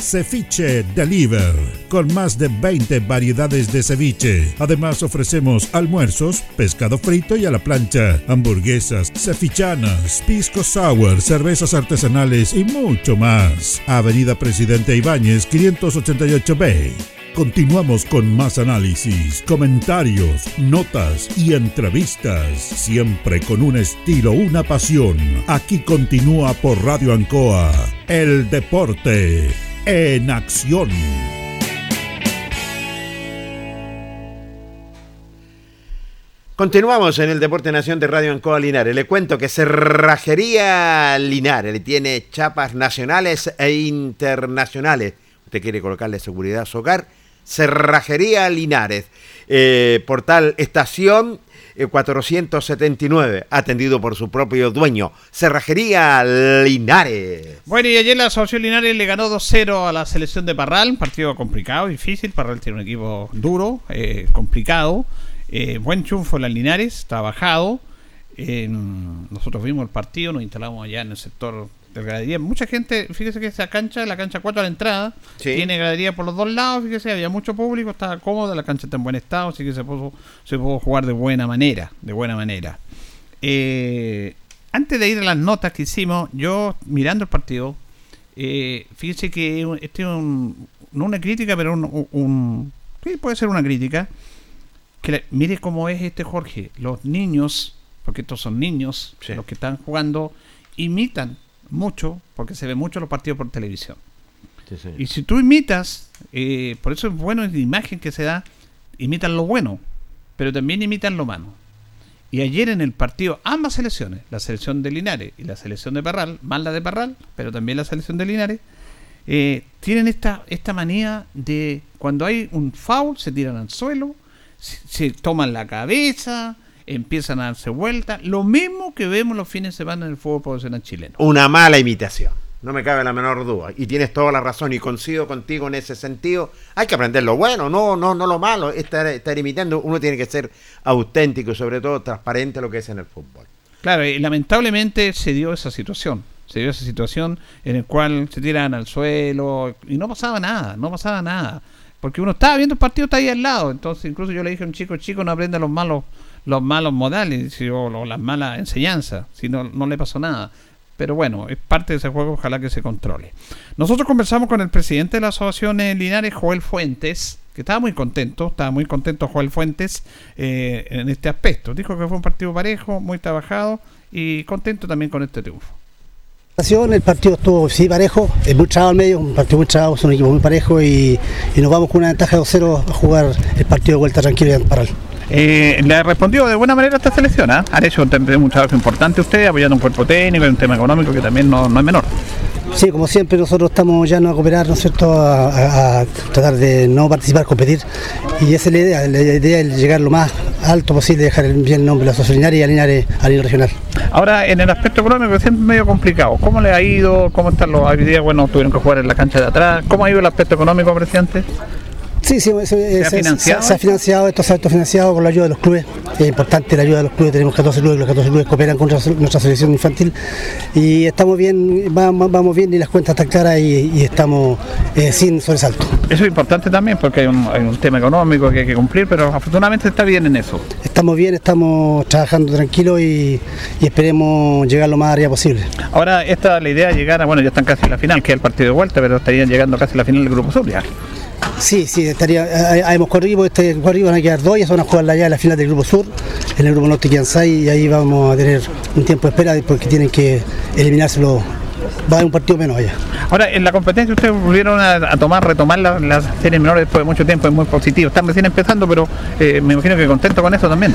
Ceviche Deliver, con más de 20 variedades de ceviche. Además ofrecemos almuerzos, pescado frito y a la plancha, hamburguesas, cevichanas, pisco sour, cervezas artesanales y mucho más. Avenida Presidente Ibáñez 588B. Continuamos con más análisis, comentarios, notas y entrevistas, siempre con un estilo, una pasión. Aquí continúa por Radio Ancoa, el deporte en acción. Continuamos en el Deporte Nación de Radio Ancoa Linares. Le cuento que Cerrajería Linares tiene chapas nacionales e internacionales. Usted quiere colocarle seguridad a su hogar. Cerrajería Linares. Eh, portal Estación 479, atendido por su propio dueño. Cerrajería Linares. Bueno, y ayer la Asociación Linares le ganó 2-0 a la selección de Parral, partido complicado, difícil. Parral tiene un equipo duro, eh, complicado. Eh, buen triunfo en las Linares, trabajado. Eh, nosotros vimos el partido, nos instalamos allá en el sector gradería. Mucha gente, fíjese que esa cancha, la cancha 4 a la entrada, Sí. tiene gradería por los dos lados. Fíjese, había mucho público, estaba cómoda, la cancha está en buen estado, así que se pudo, se pudo jugar de buena manera. De buena manera. Eh, antes de ir a las notas que hicimos, yo mirando el partido, eh, fíjese que este es un, no una crítica, pero un, un- un- sí, puede ser una crítica. Que la- mire cómo es este Jorge. Los niños, porque estos son niños, Sí. los que están jugando, imitan mucho, porque se ven mucho los partidos por televisión. Y si tú imitas Eh, por eso es bueno la imagen que se da. Imitan lo bueno, pero también imitan lo malo. Y ayer en el partido, ambas selecciones, la selección de Linares y la selección de Parral, más la de Parral, pero también la selección de Linares, eh, tienen esta, esta manía de cuando hay un foul, se tiran al suelo, se, se toman la cabeza, empiezan a darse vueltas. Lo mismo que vemos los fines de semana en el fútbol profesional chileno. Una mala imitación. No me cabe la menor duda. Y tienes toda la razón y coincido contigo en ese sentido. Hay que aprender lo bueno, no, no, no lo malo. Estar, estar imitando, uno tiene que ser auténtico y sobre todo transparente lo que es en el fútbol. Claro, y lamentablemente se dio esa situación. Se dio esa situación en el cual se tiran al suelo y no pasaba nada, no pasaba nada. Porque uno estaba viendo el partido, está ahí al lado. Entonces, incluso yo le dije a un chico, chico, no aprenda los malos, los malos modales o las malas enseñanzas. Si no, no le pasó nada. Pero bueno, es parte de ese juego, ojalá que se controle. Nosotros conversamos con el presidente de la Asociación Linares, Joel Fuentes, que estaba muy contento, estaba muy contento Joel Fuentes eh, en este aspecto. Dijo que fue un partido parejo, muy trabajado y contento también con este triunfo. El partido estuvo sí parejo, es muy trabado al medio, un partido muy trabado, es un equipo muy parejo y, y nos vamos con una ventaja de 2-0 a jugar el partido de vuelta tranquilo y en. Eh, le respondido de buena manera a esta selección, ¿ah? Han hecho un trabajo importante ustedes, apoyando un cuerpo técnico y un tema económico que también no, no es menor. Sí, como siempre nosotros estamos ya no a cooperar, ¿no es cierto?, a, a- a tratar de no participar, competir y esa es la idea, la idea es llegar lo más alto posible, dejar el bien nombre de la Linares y alinear eh, a nivel regional. Ahora, en el aspecto económico es siempre medio complicado. ¿Cómo le ha ido? ¿Cómo están los hoy día? Bueno, tuvieron que jugar en la cancha de atrás. ¿Cómo ha ido el aspecto económico, presidente? Sí, sí, se, se- ha financiado? se ha financiado, esto se ha autofinanciado con la ayuda de los clubes. Es importante la ayuda de los clubes, tenemos 14 clubes, los 14 clubes cooperan con nuestra, nuestra selección infantil y estamos bien, vamos, vamos bien y las cuentas están claras y, y estamos eh, sin sobresalto. Eso es importante también porque hay un, hay un tema económico que hay que cumplir, pero afortunadamente está bien en eso. Estamos bien, estamos trabajando tranquilos y, y esperemos llegar lo más arriba posible. Ahora, esta la idea de llegar a, bueno, ya están casi en la final, que es el partido de vuelta, pero estarían llegando casi a la final del Grupo Sur ya. Sí, sí, estaría, hemos corrido, este corrido van a quedar dos y van a jugar allá en la final del Grupo Sur, en el Grupo Norte seis y ahí vamos a tener un tiempo de espera porque tienen que eliminárselo, va a haber un partido menos allá. Ahora, en la competencia ustedes volvieron a, tomar, retomar la- las series menores después de mucho tiempo, es muy positivo. Están recién empezando, pero eh, me imagino que contento con eso también.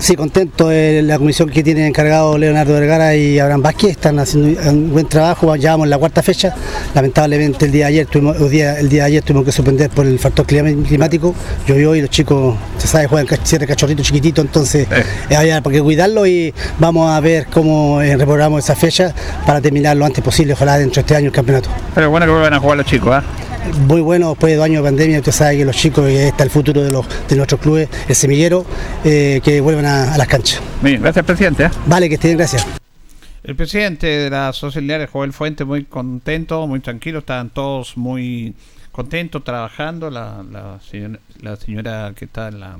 Sí, contento. la comisión que tienen encargado Leonardo Vergara y Abraham Vázquez están haciendo un buen trabajo. Ya vamos en la cuarta fecha. Lamentablemente el día de ayer tuvimos, el día, el día de ayer tuvimos que suspender por el factor climático. Llovió y los chicos, se sabe, juegan cach- cierre cachorrito chiquitito, entonces Eh. eh, había que cuidarlo y vamos a ver cómo eh, reprogramamos esa fecha para terminar lo antes posible, ojalá dentro de este año el campeonato. Pero bueno que vuelvan a jugar los chicos, ¿ah? Muy bueno, después de dos años de pandemia, usted sabe que los chicos, eh, está el futuro de, los, de nuestros clubes, el semillero, eh, que vuelvan a, a las canchas. Bien, gracias, presidente. ¿ah? Vale, que estén, gracias. El presidente de la Linares, Joel Fuente, muy contento, muy tranquilo, estaban todos muy contentos trabajando. La, la, señora, la señora que está en la.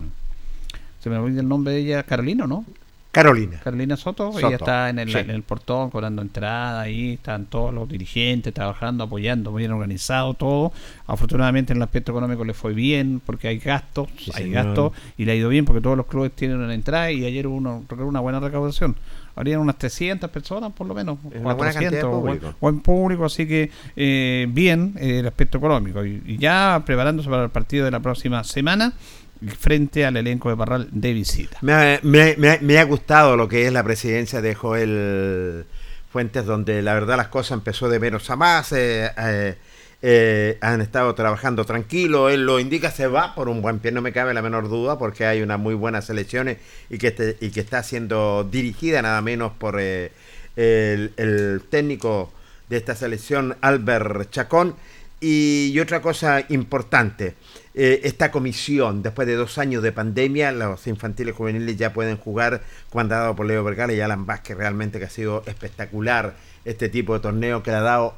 Se me olvida el nombre de ella, Carolina, ¿no? Carolina. Carolina Soto, Soto, ella está en el, sí. en el portón cobrando entrada, ahí están todos los dirigentes trabajando, apoyando, muy bien organizado todo. Afortunadamente en el aspecto económico le fue bien porque hay gastos, Sí, hay señor. gastos y le ha ido bien porque todos los clubes tienen una entrada y ayer hubo una, una buena recaudación. Habrían unas 300 personas por lo menos, Es buen, público. buen público, así que eh, bien eh, el aspecto económico. Y, y ya preparándose para el partido de la próxima semana frente al elenco de Parral de visita. Me ha, gustado lo que es la presidencia de Joel Fuentes, donde la verdad las cosas empezó de menos a más. eh, eh, eh, han estado trabajando tranquilo, él lo indica, se va por un buen pie, no me cabe la menor duda, porque hay unas muy buenas selecciones y que, este- y que está siendo dirigida nada menos por eh, el, técnico de esta selección, Albert Chacón. Y otra cosa importante, eh, esta comisión, después de dos años de pandemia, los infantiles juveniles ya pueden jugar comandado por Leo Vergara y Alan Vázquez, realmente que ha sido espectacular este tipo de torneo que le ha dado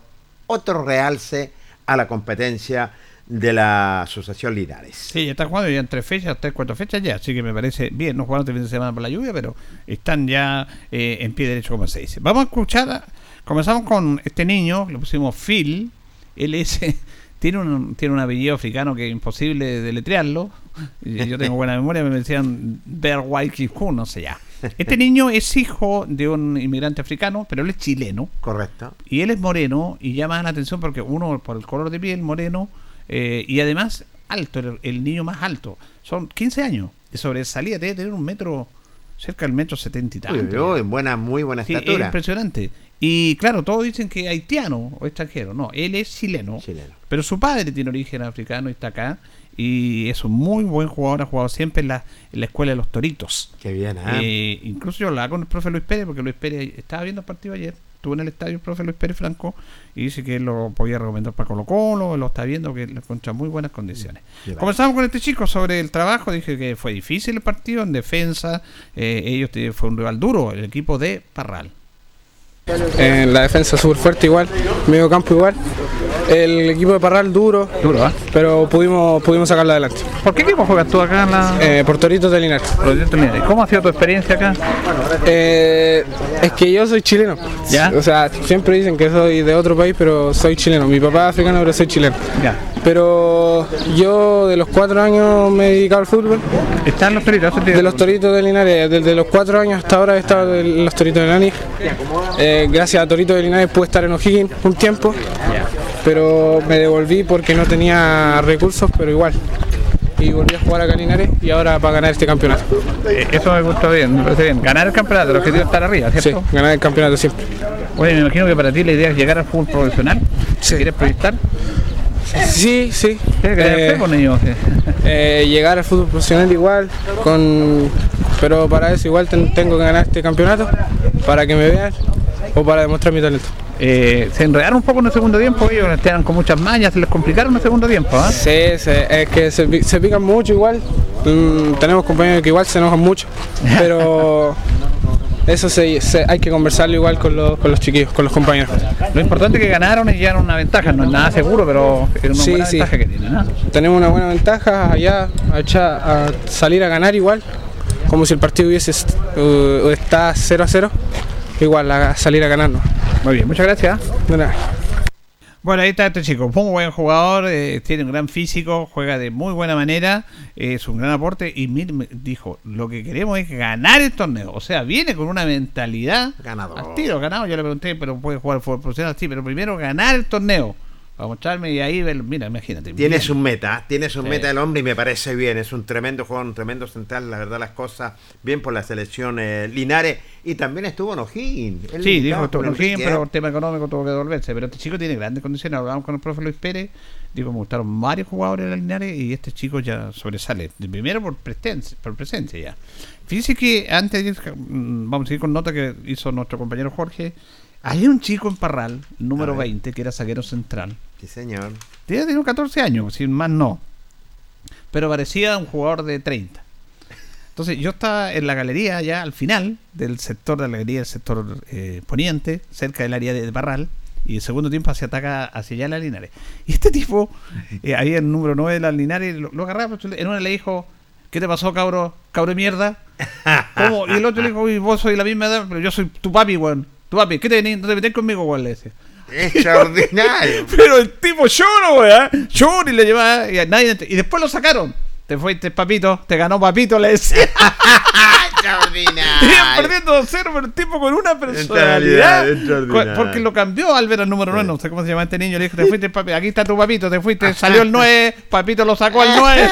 otro realce a la competencia de la Asociación Linares. Sí, están jugando ya en tres fechas, tres, cuatro fechas ya, así que me parece bien. No jugaron este fin de semana por la lluvia, pero están ya eh, en pie derecho, como se dice. Vamos a escuchar, comenzamos con este niño, le pusimos Phil, él es, tiene un, tiene un apellido africano que es imposible deletrearlo. Y Yo tengo buena memoria, me decían White no sé ya. Este niño es hijo de un inmigrante africano, pero él es chileno. Correcto. Y él es moreno y llama la atención porque uno, por el color de piel moreno, Eh, y además, alto, el, el niño más alto. Son 15 años de sobresalida, debe tener un metro, cerca del metro setenta y Uy, tanto. uy, buena, muy buena Sí, es impresionante. Y claro, todos dicen que haitiano o extranjero. No, él es chileno. Chileno. Pero su padre tiene origen africano y está acá. Y es un muy buen jugador. Ha jugado siempre en la, en la escuela de los Toritos. Qué bien, ¿ah? Eh, incluso yo hablaba con el profe Luis Pérez, porque Luis Pérez estaba viendo el partido ayer. Estuvo en el estadio el profe Luis Pérez Franco y dice que él lo podía recomendar para Colo Colo, lo está viendo, que lo encuentra en muy buenas condiciones. Qué Comenzamos con este chico sobre el trabajo. Dije que fue difícil el partido en defensa. eh, ellos fue un rival duro, el equipo de Parral. En la defensa súper fuerte igual, medio campo igual. El equipo de Parral duro, Duro, ¿ah? pero pudimos, pudimos sacarlo adelante. ¿Por qué equipo juegas tú acá en la.? Eh, por Toritos de Linares. ¿Cómo ha sido tu experiencia acá? Eh, es que yo soy chileno. ¿Ya? O sea, siempre dicen que soy de otro país, pero soy chileno. Mi papá es africano, pero soy chileno. Ya. Pero yo de los cuatro años me he dedicado al fútbol. ¿Están los toritos? De los Toritos de Linares, desde los cuatro años hasta ahora he estado en los Toritos de Linares. Eh, gracias a Toritos de Linares pude estar en O'Higgins un tiempo, pero me devolví porque no tenía recursos, pero igual. Y volví a jugar en Linares y ahora para ganar este campeonato. Eh, eso me gustó bien, me parece bien. Ganar el campeonato, el objetivo es estar arriba, Sí, ¿cierto? ganar el campeonato siempre. Oye, me imagino que para ti la idea es llegar al fútbol profesional. Sí. ¿Quieres proyectar? Sí, sí. Tienes que Eh, hacer con ellos. eh. eh, llegar al fútbol profesional igual, con, pero para eso igual ten- tengo que ganar este campeonato, para que me vean o para demostrar mi talento. Eh, se enredaron un poco en el segundo tiempo, ellos estaban con muchas mañas, se les complicaron en el segundo tiempo. ¿ah? Sí, es que se, se pican mucho igual. Mm, tenemos compañeros que igual se enojan mucho, pero eso se, se- hay que conversarlo igual con los, con los chiquillos, con los compañeros. Lo importante es que ganaron y llegaron una ventaja, no es nada seguro, pero es una Sí, buena sí. ventaja que tienen. ¿ah? Tenemos una buena ventaja allá a, echa- a salir a ganar igual, como si el partido hubiese uh, está 0 a 0, igual a salir a ganarnos. Muy bien, muchas gracias. De nada. Bueno, ahí está este chico, muy buen jugador, eh, tiene un gran físico, juega de muy buena manera, eh, es un gran aporte y mir- me dijo, lo que queremos es ganar el torneo, o sea, viene con una mentalidad Ganador. al tiro, ganado, yo le pregunté, pero puede jugar fútbol profesional, sí, pero primero ganar el torneo, para mostrarme y ahí, mira, imagínate. Tiene bien. su meta, tiene su Sí. meta el hombre y me parece bien. Es un tremendo jugador, un tremendo central, la verdad las cosas bien por la selección eh, Linares y también estuvo en. Él Sí, dijo esto, Enrique, pero por ¿eh? tema económico tuvo que devolverse. Pero este chico tiene grandes condiciones. Hablamos con el profe Luis Pérez. Digo, me gustaron varios jugadores de la Linares y este chico ya sobresale. Primero por presencia, por presencia ya. Fíjese que antes mm, vamos a ir con nota que hizo nuestro compañero Jorge. Hay un chico en Parral, número A ver. 20, que era zaguero central. Sí, señor. Tenía tenido 14 años, sin más no. Pero parecía un jugador de 30. Entonces yo estaba en la galería ya al final del sector de la galería, del sector eh, poniente, cerca del área de Barral, y el segundo tiempo se ataca hacia allá la Linares. Y este tipo, eh, ahí el número 9 de la Linares, lo, lo agarraba, pero en una le dijo, ¿qué te pasó, cabro? ¿Cabro de mierda? ¿Cómo? Y el otro le dijo, uy, vos soy la misma edad, pero yo soy tu papi, weón. Tu papi, ¿qué te, no te metés conmigo, weón? Le decía. Extraordinario. Pero el tipo lloró, weón. Lloró y le llevaba. Y, a nadie, y después lo sacaron. Te fuiste, papito. Te ganó papito, le decía. Extraordinario. perdiendo 2-0, pero el tipo con una personalidad. extraordinario. Porque lo cambió al ver al número 9. No sé cómo se llama este niño. Le dijo: Te fuiste, papi. Aquí está tu papito. Te fuiste. Salió el 9. Papito lo sacó al 9.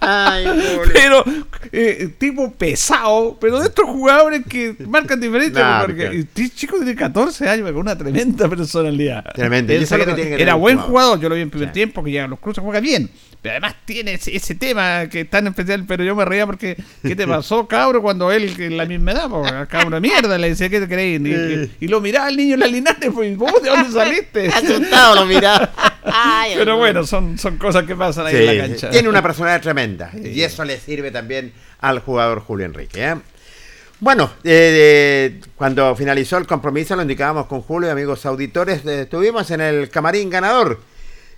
Ay, pobre. Pero, eh, tipo pesado, pero de estos jugadores que marcan diferencia. Nah, porque este chico tiene 14 años, con una tremenda personalidad. Tremendo, Era buen jugador. jugador, yo lo vi en primer Sí. tiempo, que llega a los cruces, juega bien. Pero además tiene ese, ese tema que es tan especial, pero yo me reía porque, ¿qué te pasó, cabro? Cuando él, que la misma edad, po, cabro, mierda, le decía, ¿qué te creéis? Y, y- y lo miraba al niño en la linares, pues, ¿vos de dónde saliste? Asustado lo miraba. pero bueno, son, son cosas que pasan ahí Sí, en la cancha. tiene una personalidad tremenda y eso le sirve también al jugador Julio Enrique. ¿eh? Bueno, eh, eh, cuando finalizó el compromiso lo indicábamos con Julio y amigos auditores, eh, estuvimos en el camarín ganador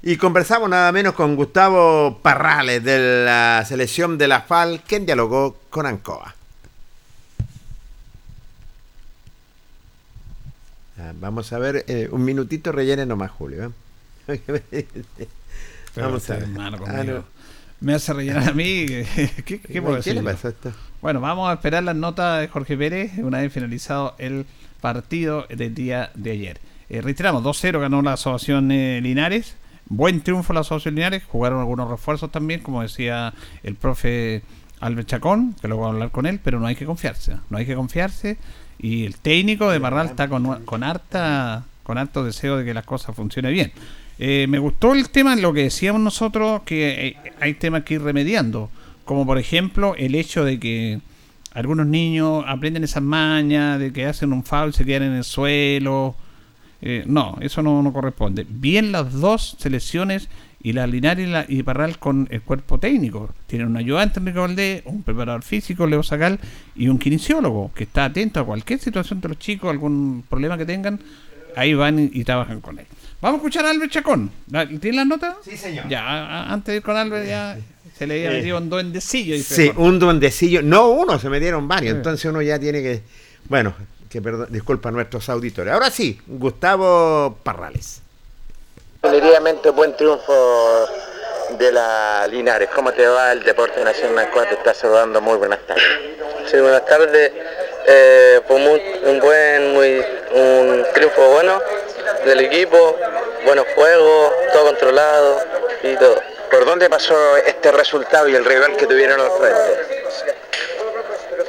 y conversamos nada menos con Gustavo Parrales de la selección de la FAL, quien dialogó con Ancoa. Ah, Vamos a ver, eh, un minutito rellene nomás, Julio. ¿eh? Vamos a ver. es malo Ah, no. Me hace rellenar a mí. ¿Qué, qué puedo ¿Qué decir? le yo? pasó a esto? Bueno, vamos a esperar las notas de Jorge Pérez una vez finalizado el partido del día de ayer. Eh, reiteramos, 2-0 ganó la asociación eh, Linares. Buen triunfo la Asociación Linares, jugaron algunos refuerzos también, como decía el profe Albert Chacón, que luego voy a hablar con él, pero no hay que confiarse, no hay que confiarse. Y el técnico de Barral está con, con harta con harto deseo de que las cosas funcionen bien. Eh, me gustó el tema, lo que decíamos nosotros, que hay temas que ir remediando, como por ejemplo el hecho de que algunos niños aprenden esas mañas, de que hacen un foul, se quedan en el suelo. Eh, no, eso no, no corresponde. Bien las dos selecciones y la Linares y, la, y Parral con el cuerpo técnico. Tienen un ayudante, Enrique Valdés, un preparador físico, Leo Sacal, y un kinesiólogo que está atento a cualquier situación de los chicos, algún problema que tengan, ahí van y, y trabajan con él. Vamos a escuchar a Albert Chacón. ¿Tiene las notas? Sí, señor. Ya, a- antes de ir con Albert ya se le había metido un duendecillo. dice Sí, un duendecillo. No uno, se metieron varios. Entonces uno ya tiene que. Bueno, que perdón, disculpa a nuestros auditores. Ahora sí, Gustavo Parrales. Definitivamente buen triunfo de la Linares. ¿Cómo te va el Deporte Nacional 4? Te está saludando. Muy buenas tardes. Sí, buenas tardes. Eh, fue muy- un buen, muy, un triunfo bueno del equipo, buenos juegos, todo controlado y todo. ¿Por dónde pasó este resultado y el rival que tuvieron al frente?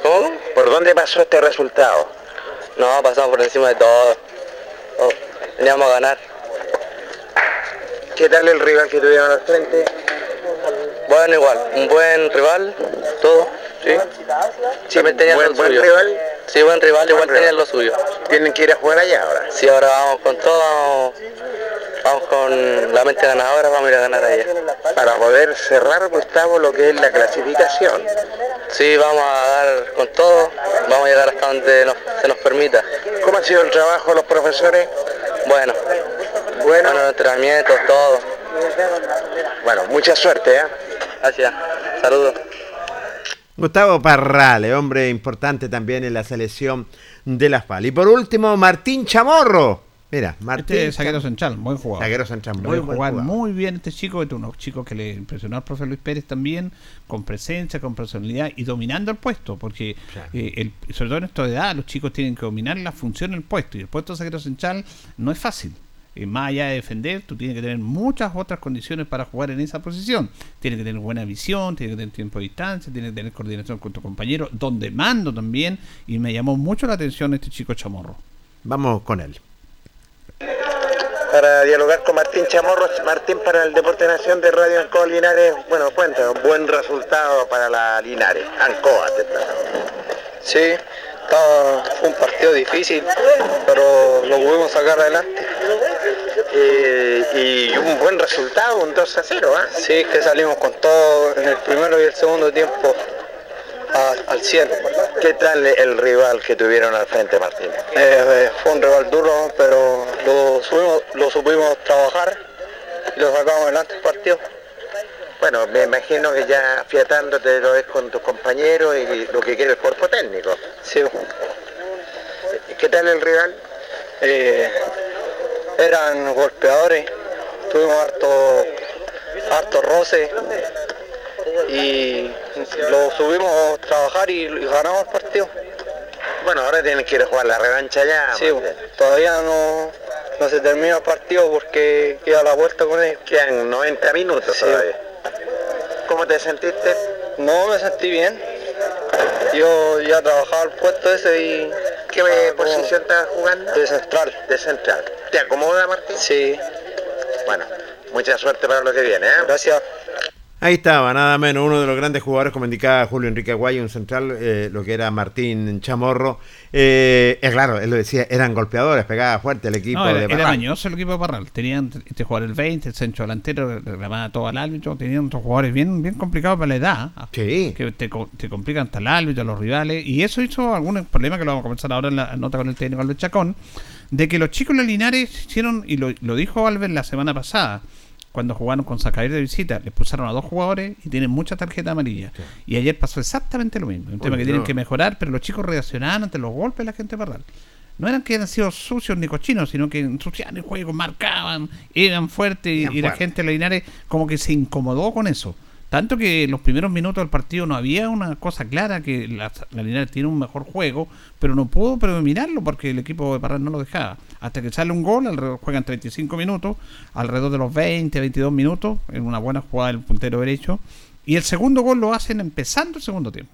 ¿Cómo? ¿Por dónde pasó este resultado? No, pasamos por encima de todo. Oh, veníamos a ganar. ¿Qué tal el rival que tuvieron al frente? Bueno, igual, un buen rival, todo, sí. Siempre tenían buen, lo buen suyo. rival. Sí, buen rival, igual rival. tenían lo suyo. Tienen que ir a jugar allá ahora. Sí, ahora vamos con todo, vamos, vamos con la mente ganadora, vamos a ir a ganar allá. Para poder cerrar, Gustavo, lo que es la clasificación. Sí, vamos a dar con todo, vamos a llegar hasta donde nos- se nos permita. ¿Cómo ha sido el trabajo de los profesores? Bueno, Bueno, bueno, entrenamientos, todo. bueno, mucha suerte, ¿eh? Gracias, saludos. Gustavo Parrales, hombre importante también en la selección de las PAL. Y por último, Martín Chamorro. Mira, Martín. Este es zaguero central, buen jugador. Zaguero central, muy buen jugador. muy bien este chico, este unos chicos que le impresionó al profe Luis Pérez también, con presencia, con personalidad y dominando el puesto, porque Claro. eh, el- sobre todo en esta edad los chicos tienen que dominar la función del puesto y el puesto de zaguero central no es fácil. Eh, más allá de defender, tú tienes que tener muchas otras condiciones para jugar en esa posición. Tienes que tener buena visión, tienes que tener tiempo de distancia, tienes que tener coordinación con tu compañero, donde mando también. Y me llamó mucho la atención este chico chamorro. Vamos con él. Para dialogar con Martín Chamorro, Martín para el Deporte Nación de Radio Ancoa Linares. Bueno, cuéntanos, buen resultado para la Linares. Ancoa, te. Sí, estaba- fue un partido difícil, pero lo pudimos sacar adelante. Eh, y un buen resultado, un 2 a 0, ¿ah? Sí, que salimos con todo en el primero y el segundo tiempo a- al 100. ¿Qué tal el rival que tuvieron al frente, Martín? Eh, eh, fue un rival duro, pero lo, subimos- lo supimos trabajar y lo sacamos adelante el partido. Bueno, me imagino que ya fiatándote lo ves con tus compañeros y lo que quiere el cuerpo técnico. Sí, ¿Qué tal el rival? eh, eran golpeadores, tuvimos harto, harto roce y lo subimos a trabajar y, y ganamos el partido. Bueno, ahora tienen que ir a jugar la revancha ya. Sí, Martín. todavía no, no se termina el partido porque queda la vuelta con ellos. Quedan 90 minutos Sí. todavía. ¿Cómo te sentiste? No me sentí bien. Yo ya trabajaba el puesto ese y ¿Qué Ah, posición estás jugando? de central. De central. ¿Te acomoda, Martín? Sí, Bueno, mucha suerte para lo que viene, ¿eh? gracias. Ahí estaba, nada menos, uno de los grandes jugadores, como indicaba Julio Enrique Aguayo, un central, eh, lo que era Martín Chamorro. Eh, claro, él lo decía, eran golpeadores, pegaba fuerte el equipo No, era, de era Parral. mañoso el equipo de Parral. Tenían este jugador el 20, el centro delantero, reclamaba todo al árbitro. Tenían otros jugadores bien, bien complicados para la edad. Sí. Que te, te complican hasta el árbitro, a los rivales. Y eso hizo algún problema que lo vamos a comenzar ahora en la nota con el técnico Albert Chacón. De que los chicos de Linares hicieron, y lo, lo dijo Albert la semana pasada, cuando jugaron con Zacair de visita, les pusieron a dos jugadores y tienen mucha tarjeta amarilla. Y ayer pasó exactamente lo mismo. Un tema que tienen que mejorar, pero los chicos reaccionaban ante los golpes de la gente Parral. No eran que eran sido sucios ni cochinos, sino que ensuciaban el juego, marcaban, eran fuertes y, la gente de Linares como que se incomodó con eso. Tanto que en los primeros minutos del partido no había una cosa clara, que la, la Linares tiene un mejor juego, pero no pudo predominarlo porque el equipo de Parral no lo dejaba. Hasta que sale un gol, alrededor, juegan 35 minutos, alrededor de los 20, 22 minutos, en una buena jugada del puntero derecho. Y el segundo gol lo hacen empezando el segundo tiempo.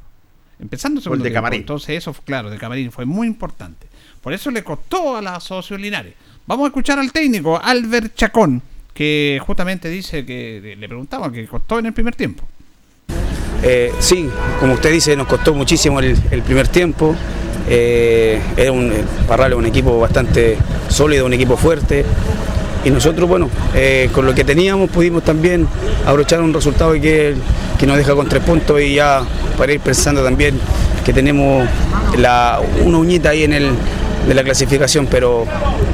Empezando el segundo de tiempo. Camarín. Entonces eso, claro, de Camarín fue muy importante. Por eso le costó a la Socios Linares. Vamos a escuchar al técnico, Albert Chacón, que justamente dice que le preguntaban que costó en el primer tiempo. Eh, sí, como usted dice, nos costó muchísimo el, primer tiempo. Eh, era un eh, Parral un equipo bastante sólido, un equipo fuerte. Y nosotros, bueno, con lo que teníamos pudimos también abrochar un resultado que, que nos deja con tres puntos y ya para ir pensando también que tenemos la, una uñita ahí en el, de la clasificación, pero,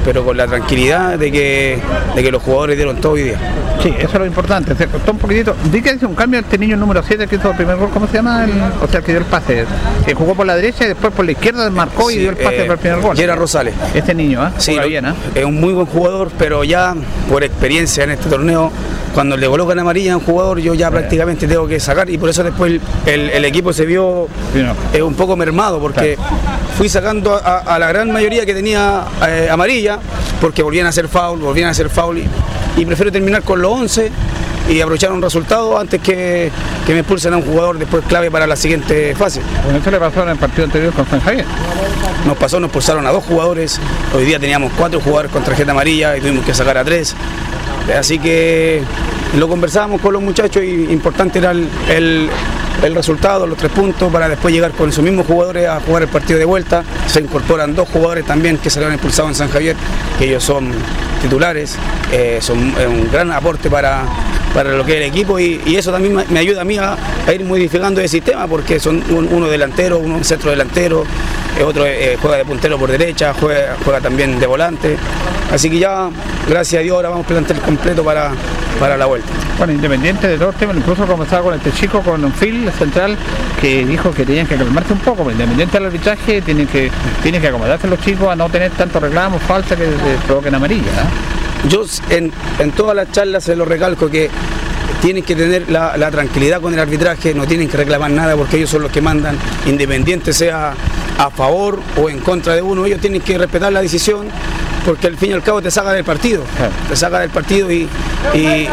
pero con la tranquilidad de que, de que los jugadores dieron todo hoy día. Sí, eso es lo importante. Se costó un poquitito. Vi que hizo un cambio este niño número 7 que hizo el primer gol. ¿Cómo se llama? El, o sea, que dio el pase. Que jugó por la derecha y después por la izquierda marcó y dio el pase eh, para el primer gol. Yera Rosales. Este niño, ¿ah? Sí, lo- bien, ¿ah? es un muy buen jugador, pero ya por experiencia en este torneo, cuando le colocan amarilla a un jugador, yo ya prácticamente tengo que sacar y por eso después el, el- el equipo se vio eh, un poco mermado, porque fui sacando a, a la gran mayoría que tenía eh, amarilla, porque volvían a hacer foul, volvían a hacer foul y, y prefiero terminar con los 11 y aprovechar un resultado antes que, que me expulsen a un jugador después clave para la siguiente fase. Bueno, eso le pasó en el partido anterior con San Javier. Nos pasó, nos pulsaron a dos jugadores. Hoy día teníamos cuatro jugadores con tarjeta amarilla y tuvimos que sacar a tres. Así que lo conversábamos con los muchachos y importante era el, el- el resultado, los tres puntos, para después llegar con esos mismos jugadores a jugar el partido de vuelta. Se incorporan dos jugadores también que salieron expulsados en San Javier, que ellos son titulares, eh, son un gran aporte para, para lo que es el equipo y, eso también me- ayuda a mí a, a ir modificando el sistema porque son un- uno delantero, uno centro delantero, eh, otro eh, juega de puntero por derecha, juega, juega también de volante. Así que ya, gracias a Dios, ahora vamos plantel completo para, para la vuelta. Bueno, independiente de todos los temas, incluso conversaba con este chico, con Phil central, que dijo que tenían que calmarse un poco, pues, independiente del arbitraje, tienen que, tienen que acomodarse los chicos a no tener tantos reclamos, faltas que provoquen amarilla. Yo en, en todas las charlas se lo recalco que tienen que tener la, la tranquilidad con el arbitraje, no tienen que reclamar nada porque ellos son los que mandan, independiente sea a favor o en contra de uno, ellos tienen que respetar la decisión porque al fin y al cabo te saca del partido, te saca del partido y, y-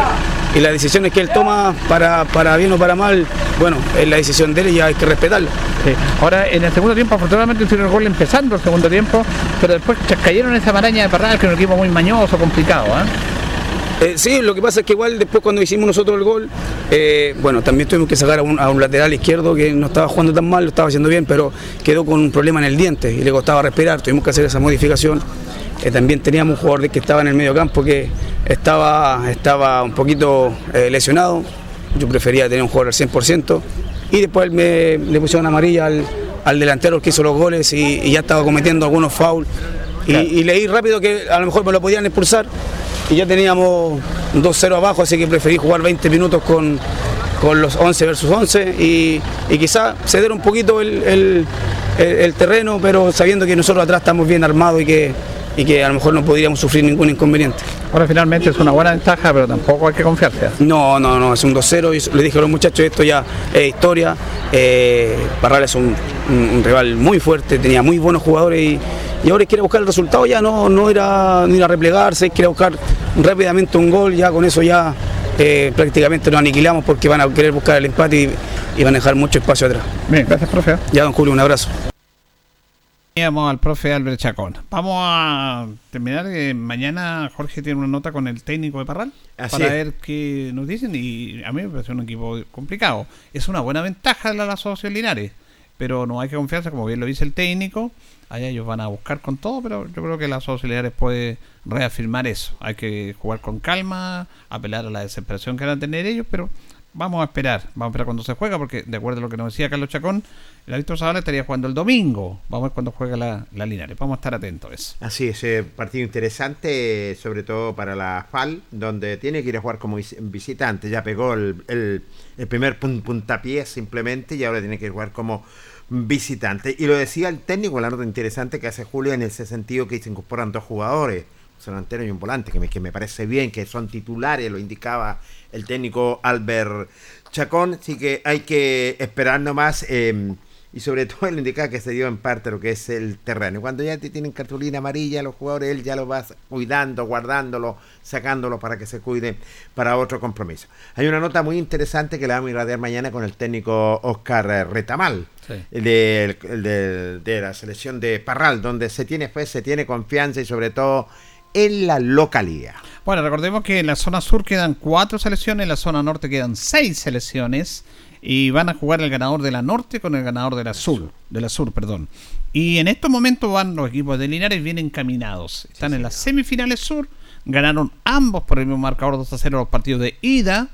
y las decisiones que él toma para, para bien o para mal, bueno, es la decisión de él y ya hay que respetarla. Sí. Ahora, en el segundo tiempo, afortunadamente hicieron el gol empezando el segundo tiempo, pero después cayeron en esa maraña de Parral, que es un equipo muy mañoso, complicado. ¿ah? Eh, sí, lo que pasa es que igual después cuando hicimos nosotros el gol, eh, bueno, también tuvimos que sacar a un, a un lateral izquierdo que no estaba jugando tan mal, lo estaba haciendo bien, pero quedó con un problema en el diente y le costaba respirar, tuvimos que hacer esa modificación. Eh, también teníamos un jugador que estaba en el medio campo que estaba, estaba un poquito lesionado, yo prefería tener un jugador al 100%, y después me, le pusieron amarilla al, al delantero que hizo los goles y, y ya estaba cometiendo algunos fouls. Y, y leí rápido que a lo mejor me lo podían expulsar y ya teníamos 2-0 abajo, así que preferí jugar 20 minutos con, con los 11 versus 11 y, y quizá ceder un poquito el, el- el- el terreno, pero sabiendo que nosotros atrás estamos bien armados y que, y que a lo mejor no podríamos sufrir ningún inconveniente. Ahora finalmente es una buena ventaja, pero tampoco hay que confiarse. No, no, no, es un 2-0. y Le dije a los muchachos, esto ya es historia. Eh, Parral es un, un- un rival muy fuerte, tenía muy buenos jugadores y, y ahora quiere buscar el resultado. Ya no, no era no ir a replegarse, quiere buscar rápidamente un gol. Ya con eso ya eh, prácticamente nos aniquilamos porque van a querer buscar el empate y, y van a dejar mucho espacio atrás. Bien, gracias, profe. Ya, don Julio, un abrazo. Teníamos al profe Albert Chacón. Vamos a terminar. eh, mañana Jorge tiene una nota con el técnico de Parral Así para es. ver qué nos dicen. Y a mí me parece un equipo complicado. Es una buena ventaja la, la Asociación Linares, pero no hay que confiarse, como bien lo dice el técnico. Allá ellos van a buscar con todo, pero yo creo que la Asociación Linares puede reafirmar eso. Hay que jugar con calma, apelar a la desesperación que van a tener ellos, pero vamos a esperar. Vamos a esperar cuando se juega, porque de acuerdo a lo que nos decía Carlos Chacón, el Víctor Zavala estaría jugando el domingo. Vamos a ver cuándo juega la, la Linares. Vamos a estar atentos a eso. Así es, eh, partido interesante, sobre todo para la FAL, donde tiene que ir a jugar como vis- visitante. Ya pegó el, el- el primer pun- puntapié simplemente y ahora tiene que jugar como visitante. Y lo decía el técnico, la nota interesante que hace Julio en ese sentido que se incorporan dos jugadores delantero y un volante, que me, que me parece bien, que son titulares, lo indicaba el técnico Albert Chacón, así que hay que esperar nomás. Eh, y sobre todo él indica que se dio en parte lo que es el terreno. Cuando ya te tienen cartulina amarilla los jugadores, él ya lo va cuidando, guardándolo, sacándolo para que se cuide para otro compromiso. Hay una nota muy interesante que la vamos a irradiar mañana con el técnico Oscar Retamal, Sí. de- de la selección de Parral, donde se tiene fe, se tiene confianza y sobre todo en la localidad. Bueno, recordemos que en la zona sur quedan cuatro selecciones, en la zona norte quedan seis selecciones y van a jugar el ganador de la norte con el ganador de la sur, de la sur, perdón. Y en estos momentos van los equipos de Linares bien encaminados. Están en las semifinales sur, ganaron ambos por el mismo marcador 2 a 0 los partidos de ida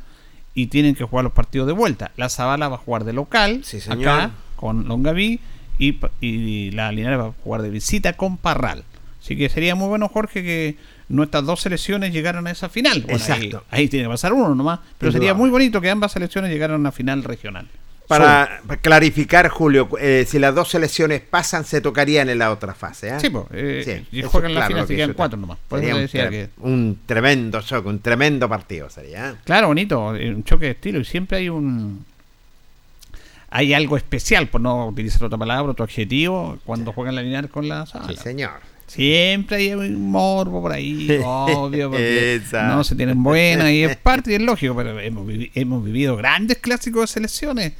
y tienen que jugar los partidos de vuelta. La Zabala va a jugar de local acá con Longaví y, y la Linares va a jugar de visita con Parral. Así que sería muy bueno, Jorge, que nuestras dos selecciones llegaran a esa final. Bueno, Exacto. ahí tiene que pasar uno nomás. Pero sería muy bonito que ambas selecciones llegaran a una final regional. Para clarificar, Julio, eh, si las dos selecciones pasan, se tocarían en la otra fase. ¿eh? Sí, pues, eh, Sí, y eso juegan la claro final, se que quedan cuatro nomás. Por Sería eso un, decía tre- que. un tremendo choque, un tremendo partido sería. ¿eh? Claro, bonito, eh, un choque de estilo y siempre hay un hay algo especial, por no utilizar otra palabra, otro adjetivo, cuando juegan la Linares con la Zabala. Sí, señor. Siempre hay un morbo por ahí, obvio, porque no se tienen buenas y es parte y es lógico, pero hemos, vivi- hemos vivido grandes clásicos de selecciones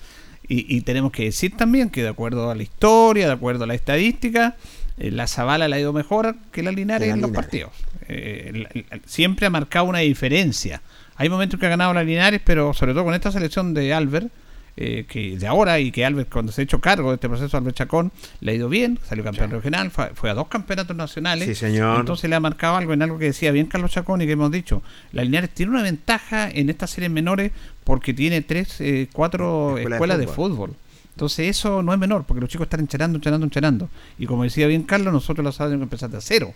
y, y tenemos que decir también que de acuerdo a la historia, de acuerdo a la estadística, eh, la Zabala le ha ido mejor que la Linares la en los Linares. partidos. Eh, la- la- siempre ha marcado una diferencia. Hay momentos que ha ganado la Linares, pero sobre todo con esta selección de Albert, eh, que de ahora y que Albert cuando se ha hecho cargo de este proceso Albert Chacón le ha ido bien, salió campeón regional, fue, fue a dos campeonatos nacionales. Sí, señor. Entonces le ha marcado algo en algo que decía bien Carlos Chacón y que hemos dicho. La Linares tiene una ventaja en estas series menores porque tiene tres, eh, cuatro Escuela escuelas de fútbol. fútbol. Entonces eso no es menor, porque los chicos están encharando, encharando, encharando. Y como decía bien Carlos, nosotros la sábado tenemos que empezar de cero.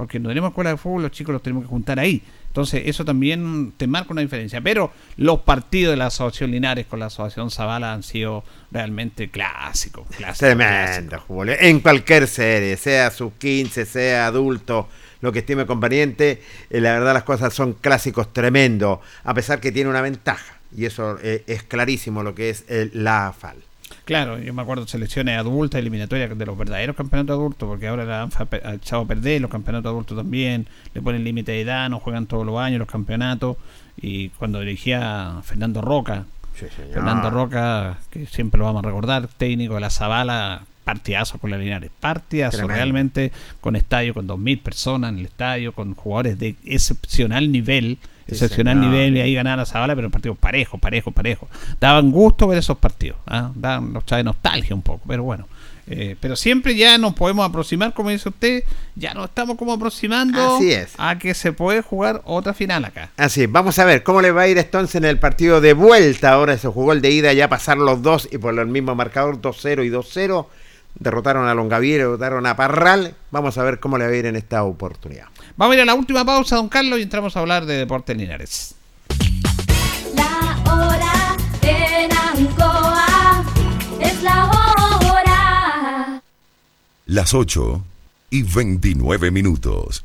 Porque no tenemos escuela de fútbol, los chicos los tenemos que juntar ahí. Entonces eso también te marca una diferencia. Pero los partidos de la Asociación Linares con la Asociación Zavala han sido realmente clásicos. clásicos Tremendo. En cualquier serie, sea sub 15, sea adulto, lo que estime conveniente, eh, la verdad las cosas son clásicos tremendos, a pesar que tiene una ventaja. Y eso eh, es clarísimo lo que es el- la AFAL. Claro, yo me acuerdo selecciones adultas, eliminatorias de los verdaderos campeonatos adultos, porque ahora la ANFA ha echado a perder los campeonatos adultos también, le ponen límite de edad, no juegan todos los años los campeonatos. Y cuando dirigía Fernando Roca, Fernando Roca, que siempre lo vamos a recordar, técnico de la Zabala, partidazo con la Linares, partidazo Tremendo. realmente con estadio, con 2.000 personas en el estadio, con jugadores de excepcional nivel, excepcional nivel, y ahí ganaba la Zabala, pero partidos parejos, parejos, parejos. Daban gusto ver esos partidos, ¿ah? daban, trae nostalgia un poco, pero bueno. Eh, pero siempre ya nos podemos aproximar, como dice usted, ya nos estamos como aproximando Así es. a que se puede jugar otra final acá. Así, vamos a ver cómo le va a ir entonces en el partido de vuelta. Ahora se jugó el de ida, ya pasaron los dos y por el mismo marcador 2-0 y 2-0. Derrotaron a Longaví, derrotaron a Parral. Vamos a ver cómo le va a ir en esta oportunidad. Vamos a ir a la última pausa, don Carlos, y entramos a hablar de Deportes Linares. La hora en Ancoa es la hora. Las 8 y 29 minutos.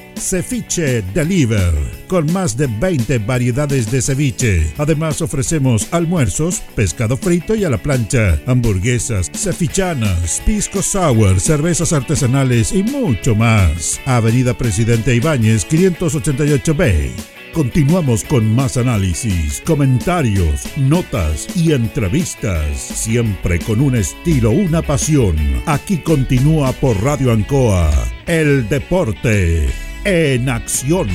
Ceviche Deliver, con más de 20 variedades de ceviche. Además ofrecemos almuerzos, pescado frito y a la plancha, hamburguesas, cevichanas, pisco sour, cervezas artesanales y mucho más. Avenida Presidente Ibáñez 588B. Continuamos con más análisis, comentarios, notas y entrevistas, siempre con un estilo, una pasión. Aquí continúa por Radio Ancoa, el deporte en acción.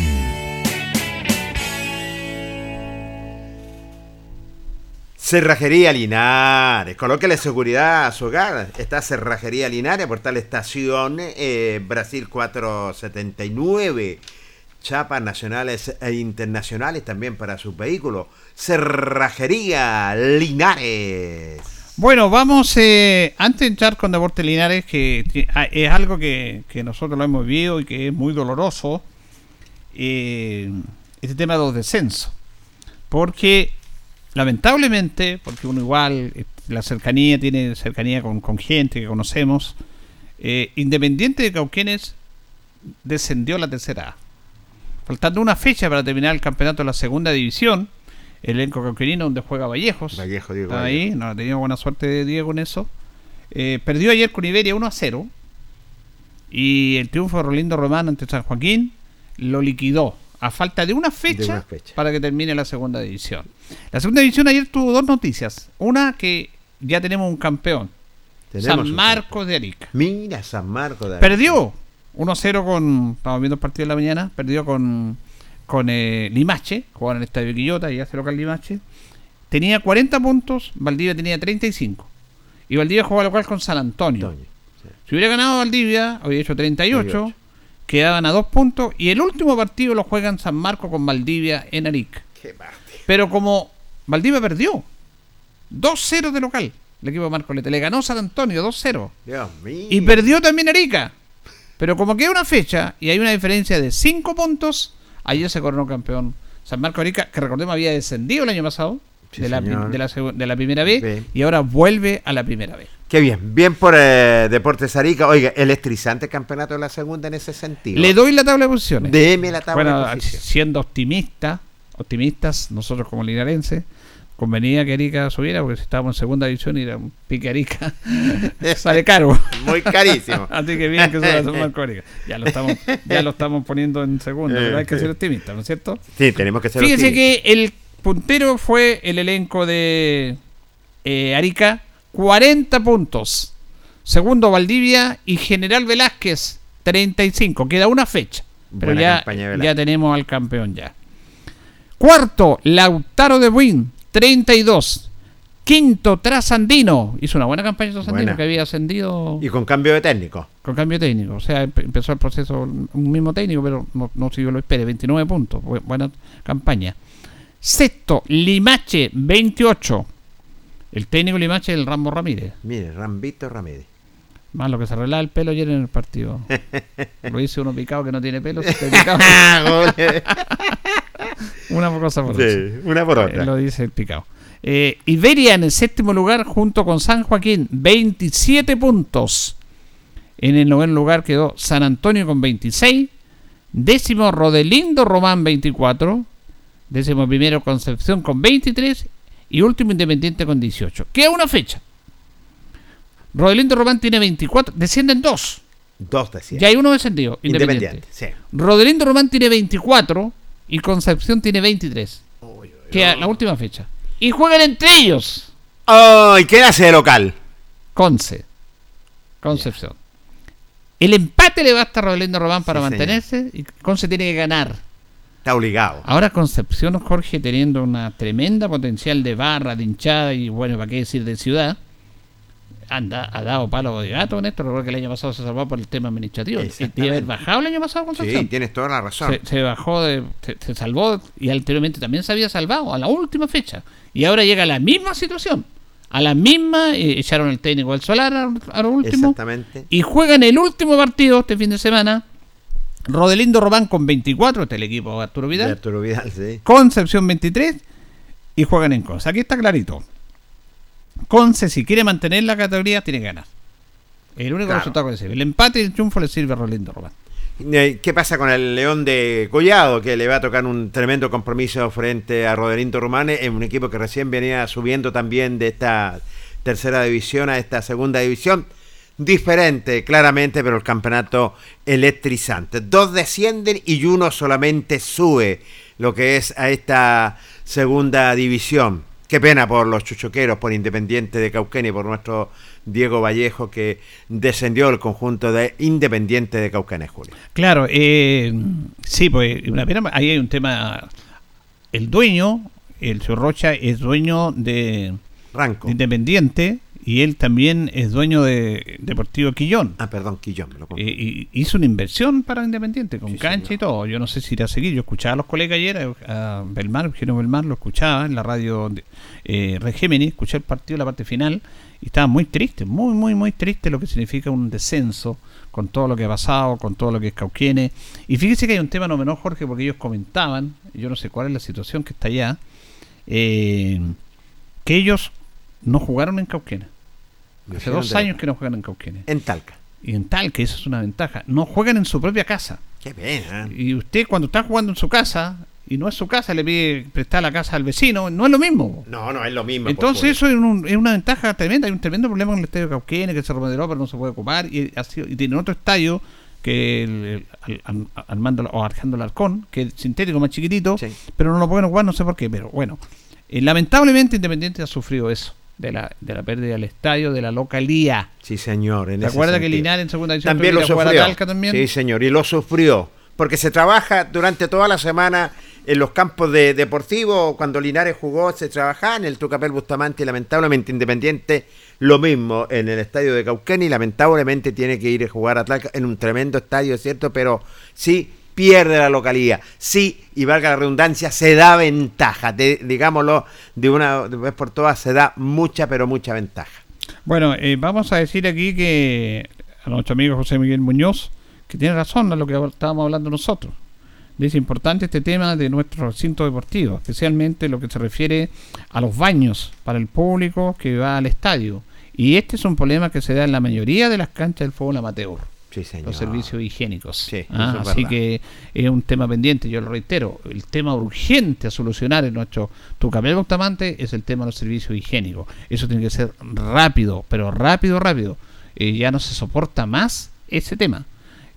Cerrajería Linares, colóquele seguridad a su hogar. Está Cerrajería Linares, portal estación eh, Brasil 479. Chapas nacionales e internacionales también para sus vehículos. Cerrajería Linares. Bueno, vamos, eh, antes de entrar con Deportes Linares, que, ah, es algo que, nosotros lo hemos vivido y que es muy doloroso, eh, este tema de los descensos. Porque, lamentablemente, porque uno igual, eh, la cercanía, tiene cercanía con, gente que conocemos, eh, Independiente de Cauquenes descendió a la tercera A. Faltando una fecha para terminar el campeonato de la segunda división, elenco cauquenino donde juega Vallejos. Vallejo, Diego. Está ahí, no ha tenido buena suerte Diego en eso. Eh, perdió ayer con Iberia 1 a 0. Y el triunfo de Rolindo Román ante San Joaquín lo liquidó a falta de una fecha, De una fecha. para que termine la segunda división. La segunda división ayer tuvo dos noticias. Una que ya tenemos un campeón. Tenemos San Marcos de Arica. Mira San Marcos de Perdió 1-0 con. Estamos viendo el partido de la mañana. Perdió con, con eh, Limache. Jugaban en el estadio Quillota y hace local Limache. Tenía 40 puntos. Valdivia tenía 35. Y Valdivia jugaba local con San Antonio. Antonio, sí. Si hubiera ganado Valdivia, habría hecho 38. 38. Quedaban a dos puntos. Y el último partido lo juegan San Marcos con Valdivia en Arica. Pero como Valdivia perdió 2-0 de local, el equipo de Marcolete le ganó San Antonio 2-0. Dios mío. Y perdió también Arica. Pero como queda una fecha y hay una diferencia de 5 puntos, ayer se coronó campeón San Marco Arica, que recordemos había descendido el año pasado Sí, de, la, de, la, segu- de la primera B B. y ahora vuelve a la primera B. Qué bien, bien por eh, Deportes Arica. Oiga, electrizante campeonato de la segunda en ese sentido. Le doy la tabla de posiciones. Deme la tabla bueno, de posición. siendo optimista, optimistas, nosotros como linarenses, convenía que Arica subiera, porque si estábamos en segunda división y era un pique Arica, sale caro. Muy carísimo. Así que bien que suba San Marco Arica. Ya lo estamos, ya lo estamos poniendo en segunda, pero hay que ser optimistas, ¿no es cierto? Sí, tenemos que ser Fíjese optimistas. que el puntero fue el elenco de eh, Arica, 40 puntos. Segundo Valdivia y General Velázquez, 35. Queda una fecha. Pero Buena ya, campaña ya tenemos al campeón ya. Cuarto, Lautaro de Buin, 32. Quinto, Trasandino. Hizo una buena campaña Trasandino Buena. que había ascendido Y con cambio de técnico. con cambio técnico. O sea, empe- empezó el proceso un mismo técnico, pero no, no siguió lo espere. 29 puntos. Bu- buena campaña. Sexto, Limache, 28. El técnico Limache es el Rambo Ramírez. Mire, Rambito Ramírez. Más lo que se arreglaba el pelo ayer en el partido. lo dice uno picado que no tiene pelo. picado. una cosa por otra. Sí, una por Eh, otra. lo dice el picado. Eh, Iberia en el séptimo lugar junto con San Joaquín, 27 puntos. En el noveno lugar quedó San Antonio con 26. Décimo Rodelindo Román 24. Décimo primero Concepción con 23. Y último Independiente con 18. Queda una fecha. Rodelindo Román tiene 24. Descienden dos. Dos decía. Ya hay uno descendido. Independiente. Independiente, sí. Rodelindo Román tiene 24 y Concepción tiene 23. Queda la última fecha. Y juegan entre ellos. ¡Ay! ¿Quién hace de local? Conce. Concepción. El empate le basta a Rodelindo Román para Sí, señor. mantenerse y Conce tiene que ganar. Está obligado. Ahora Concepción, Jorge, teniendo una tremenda potencial de barra, de hinchada y bueno, para qué decir de ciudad, anda, ha dado palo de gato en esto. Recuerda que el año pasado se salvó por el tema administrativo. Debe haber bajado el año pasado Concepción. Sí, tienes toda la razón. se, se bajó, de, se, se salvó y anteriormente también se había salvado a la última fecha. Y ahora llega a la misma situación. A la misma, eh, echaron el técnico al solar a, a lo último. Exactamente. Y juegan el último partido este fin de semana. Rodelindo Robán con 24, este es el equipo de Arturo De Vidal. Arturo Vidal, sí. Concepción 23 y juegan en Conce. Aquí está clarito. Conce, si quiere mantener la categoría, tiene que ganar. El único Claro. resultado que le sirve. El empate y el triunfo le sirve a Rodelindo Robán. Eh, ¿Qué pasa con el León de Collado? Que le va a tocar un tremendo compromiso frente a Roderindo Romane, en un equipo que recién venía subiendo también de esta tercera división a esta segunda división. Diferente, claramente, pero el campeonato electrizante. Dos descienden y uno solamente sube lo que es a esta segunda división. Qué pena por los chuchoqueros, por Independiente de Cauquenes y por nuestro Diego Vallejo que descendió el conjunto de Independiente de Cauquenes, Julio. Claro, eh, sí, pues una pena, ahí hay un tema. El dueño, el señor Rocha, es dueño de, Ranco. de Independiente y él también es dueño de Deportivo Quillón. Ah, perdón, Quillón. me lo Eh, y hizo una inversión para Independiente, con Sí, cancha señor. y todo. Yo no sé si irá a seguir. Yo escuchaba a los colegas ayer, a, Belmar, Eugenio Belmar, lo escuchaba en la radio de, eh, Red Géminis, escuché el partido, la parte final, y estaba muy triste, muy, muy, muy triste lo que significa un descenso, con todo lo que ha pasado, con todo lo que es Cauquienes. Y fíjese que hay un tema no menor, Jorge, porque ellos comentaban, yo no sé cuál es la situación que está allá, eh, que ellos no jugaron en Cauquienes. Hace dos de- años que no juegan en Cauquienes. En Talca. Y en tal que eso es una ventaja. No juegan en su propia casa. Qué pena. Y usted cuando está jugando en su casa y no es su casa, le pide prestar la casa al vecino, no es lo mismo. No, no, es lo mismo. Entonces eso es, un- es una ventaja tremenda. Hay un tremendo problema con el estadio Cauquenes que se remodeló pero no se puede ocupar. Y, ha sido- y tiene otro estadio que el, Armando o Arjando Larcón, que es sintético más chiquitito, Sí. pero no lo pueden ocupar, no sé por qué. Pero bueno, eh, lamentablemente Independiente ha sufrido eso. De la, de la pérdida del estadio, de la localía. Sí, señor. en ¿Se ese acuerda que. Linares en segunda división También lo sufrió. Talca también? Sí, señor, y lo sufrió. Porque se trabaja durante toda la semana en los campos de deportivos. Cuando Linares jugó, se trabajaba en el Tucapel Bustamante y lamentablemente Independiente lo mismo en el estadio de Cauquén y lamentablemente tiene que ir a jugar a Talca en un tremendo estadio, es cierto, pero sí pierde la localía. Sí, y valga la redundancia, se da ventaja. Digámoslo de una vez por todas, se da mucha, pero mucha ventaja. Bueno, eh, vamos a decir aquí que a nuestro amigo José Miguel Muñoz, que tiene razón a lo que estábamos hablando nosotros. Dice importante este tema de nuestro recinto deportivo, especialmente lo que se refiere a los baños para el público que va al estadio. Y este es un problema que se da en la mayoría de las canchas del fútbol amateur, Sí, señor. los servicios higiénicos. Sí, Ah, así verdad. que es un tema pendiente, yo lo reitero, el tema urgente a solucionar en nuestro Tucapel Bustamante es el tema de los servicios higiénicos. Eso tiene que ser rápido, pero rápido, rápido. Eh, ya no se soporta más ese tema.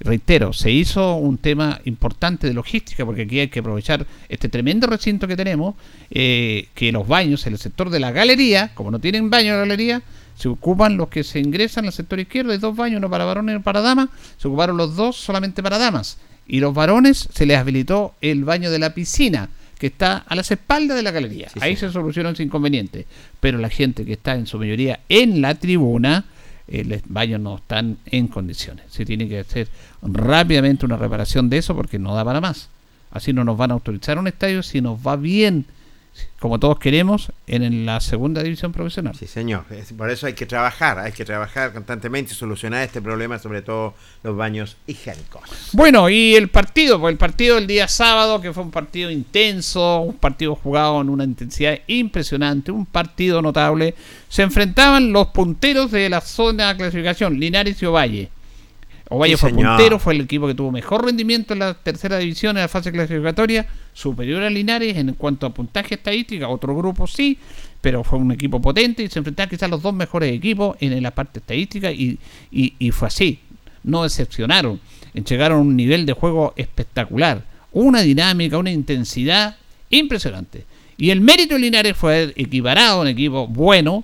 Reitero, se hizo un tema importante de logística, porque aquí hay que aprovechar este tremendo recinto que tenemos, eh, que los baños en el sector de la galería, como no tienen baño en la galería, se ocupan los que se ingresan al sector izquierdo, hay dos baños, uno para varones y uno para damas, se ocuparon los dos solamente para damas. Y los varones se les habilitó el baño de la piscina, que está a las espaldas de la galería. Sí, Ahí sí. se solucionó ese inconveniente. Pero la gente que está en su mayoría en la tribuna, eh, los baños no están en condiciones. Se tiene que hacer rápidamente una reparación de eso porque no da para más. Así no nos van a autorizar un estadio si nos va bien, como todos queremos, en la segunda división profesional. Sí, señor. Por eso hay que trabajar, hay que trabajar constantemente y solucionar este problema, sobre todo los baños higiénicos. Bueno, y el partido, pues el partido del día sábado, que fue un partido intenso, un partido jugado en una intensidad impresionante, un partido notable, se enfrentaban los punteros de la zona de clasificación, Linares y Ovalle. Ovalle Sí, fue señor. puntero, fue el equipo que tuvo mejor rendimiento en la tercera división en la fase clasificatoria, superior a Linares en cuanto a puntaje estadística, otro grupo sí, pero fue un equipo potente y se enfrentaban quizás los dos mejores equipos en la parte estadística y, y, y fue así, no decepcionaron, llegaron a un nivel de juego espectacular, una dinámica, una intensidad impresionante. Y el mérito de Linares fue haber equiparado a un equipo bueno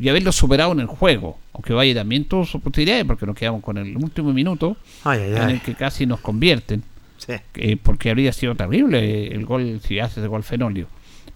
y haberlo superado en el juego. Aunque Valle también tuvo sus posibilidades porque nos quedamos con el último minuto Ay, ay, en ay. el que casi nos convierten. Sí. Eh, porque habría sido terrible el gol si hace ese gol Fenolio.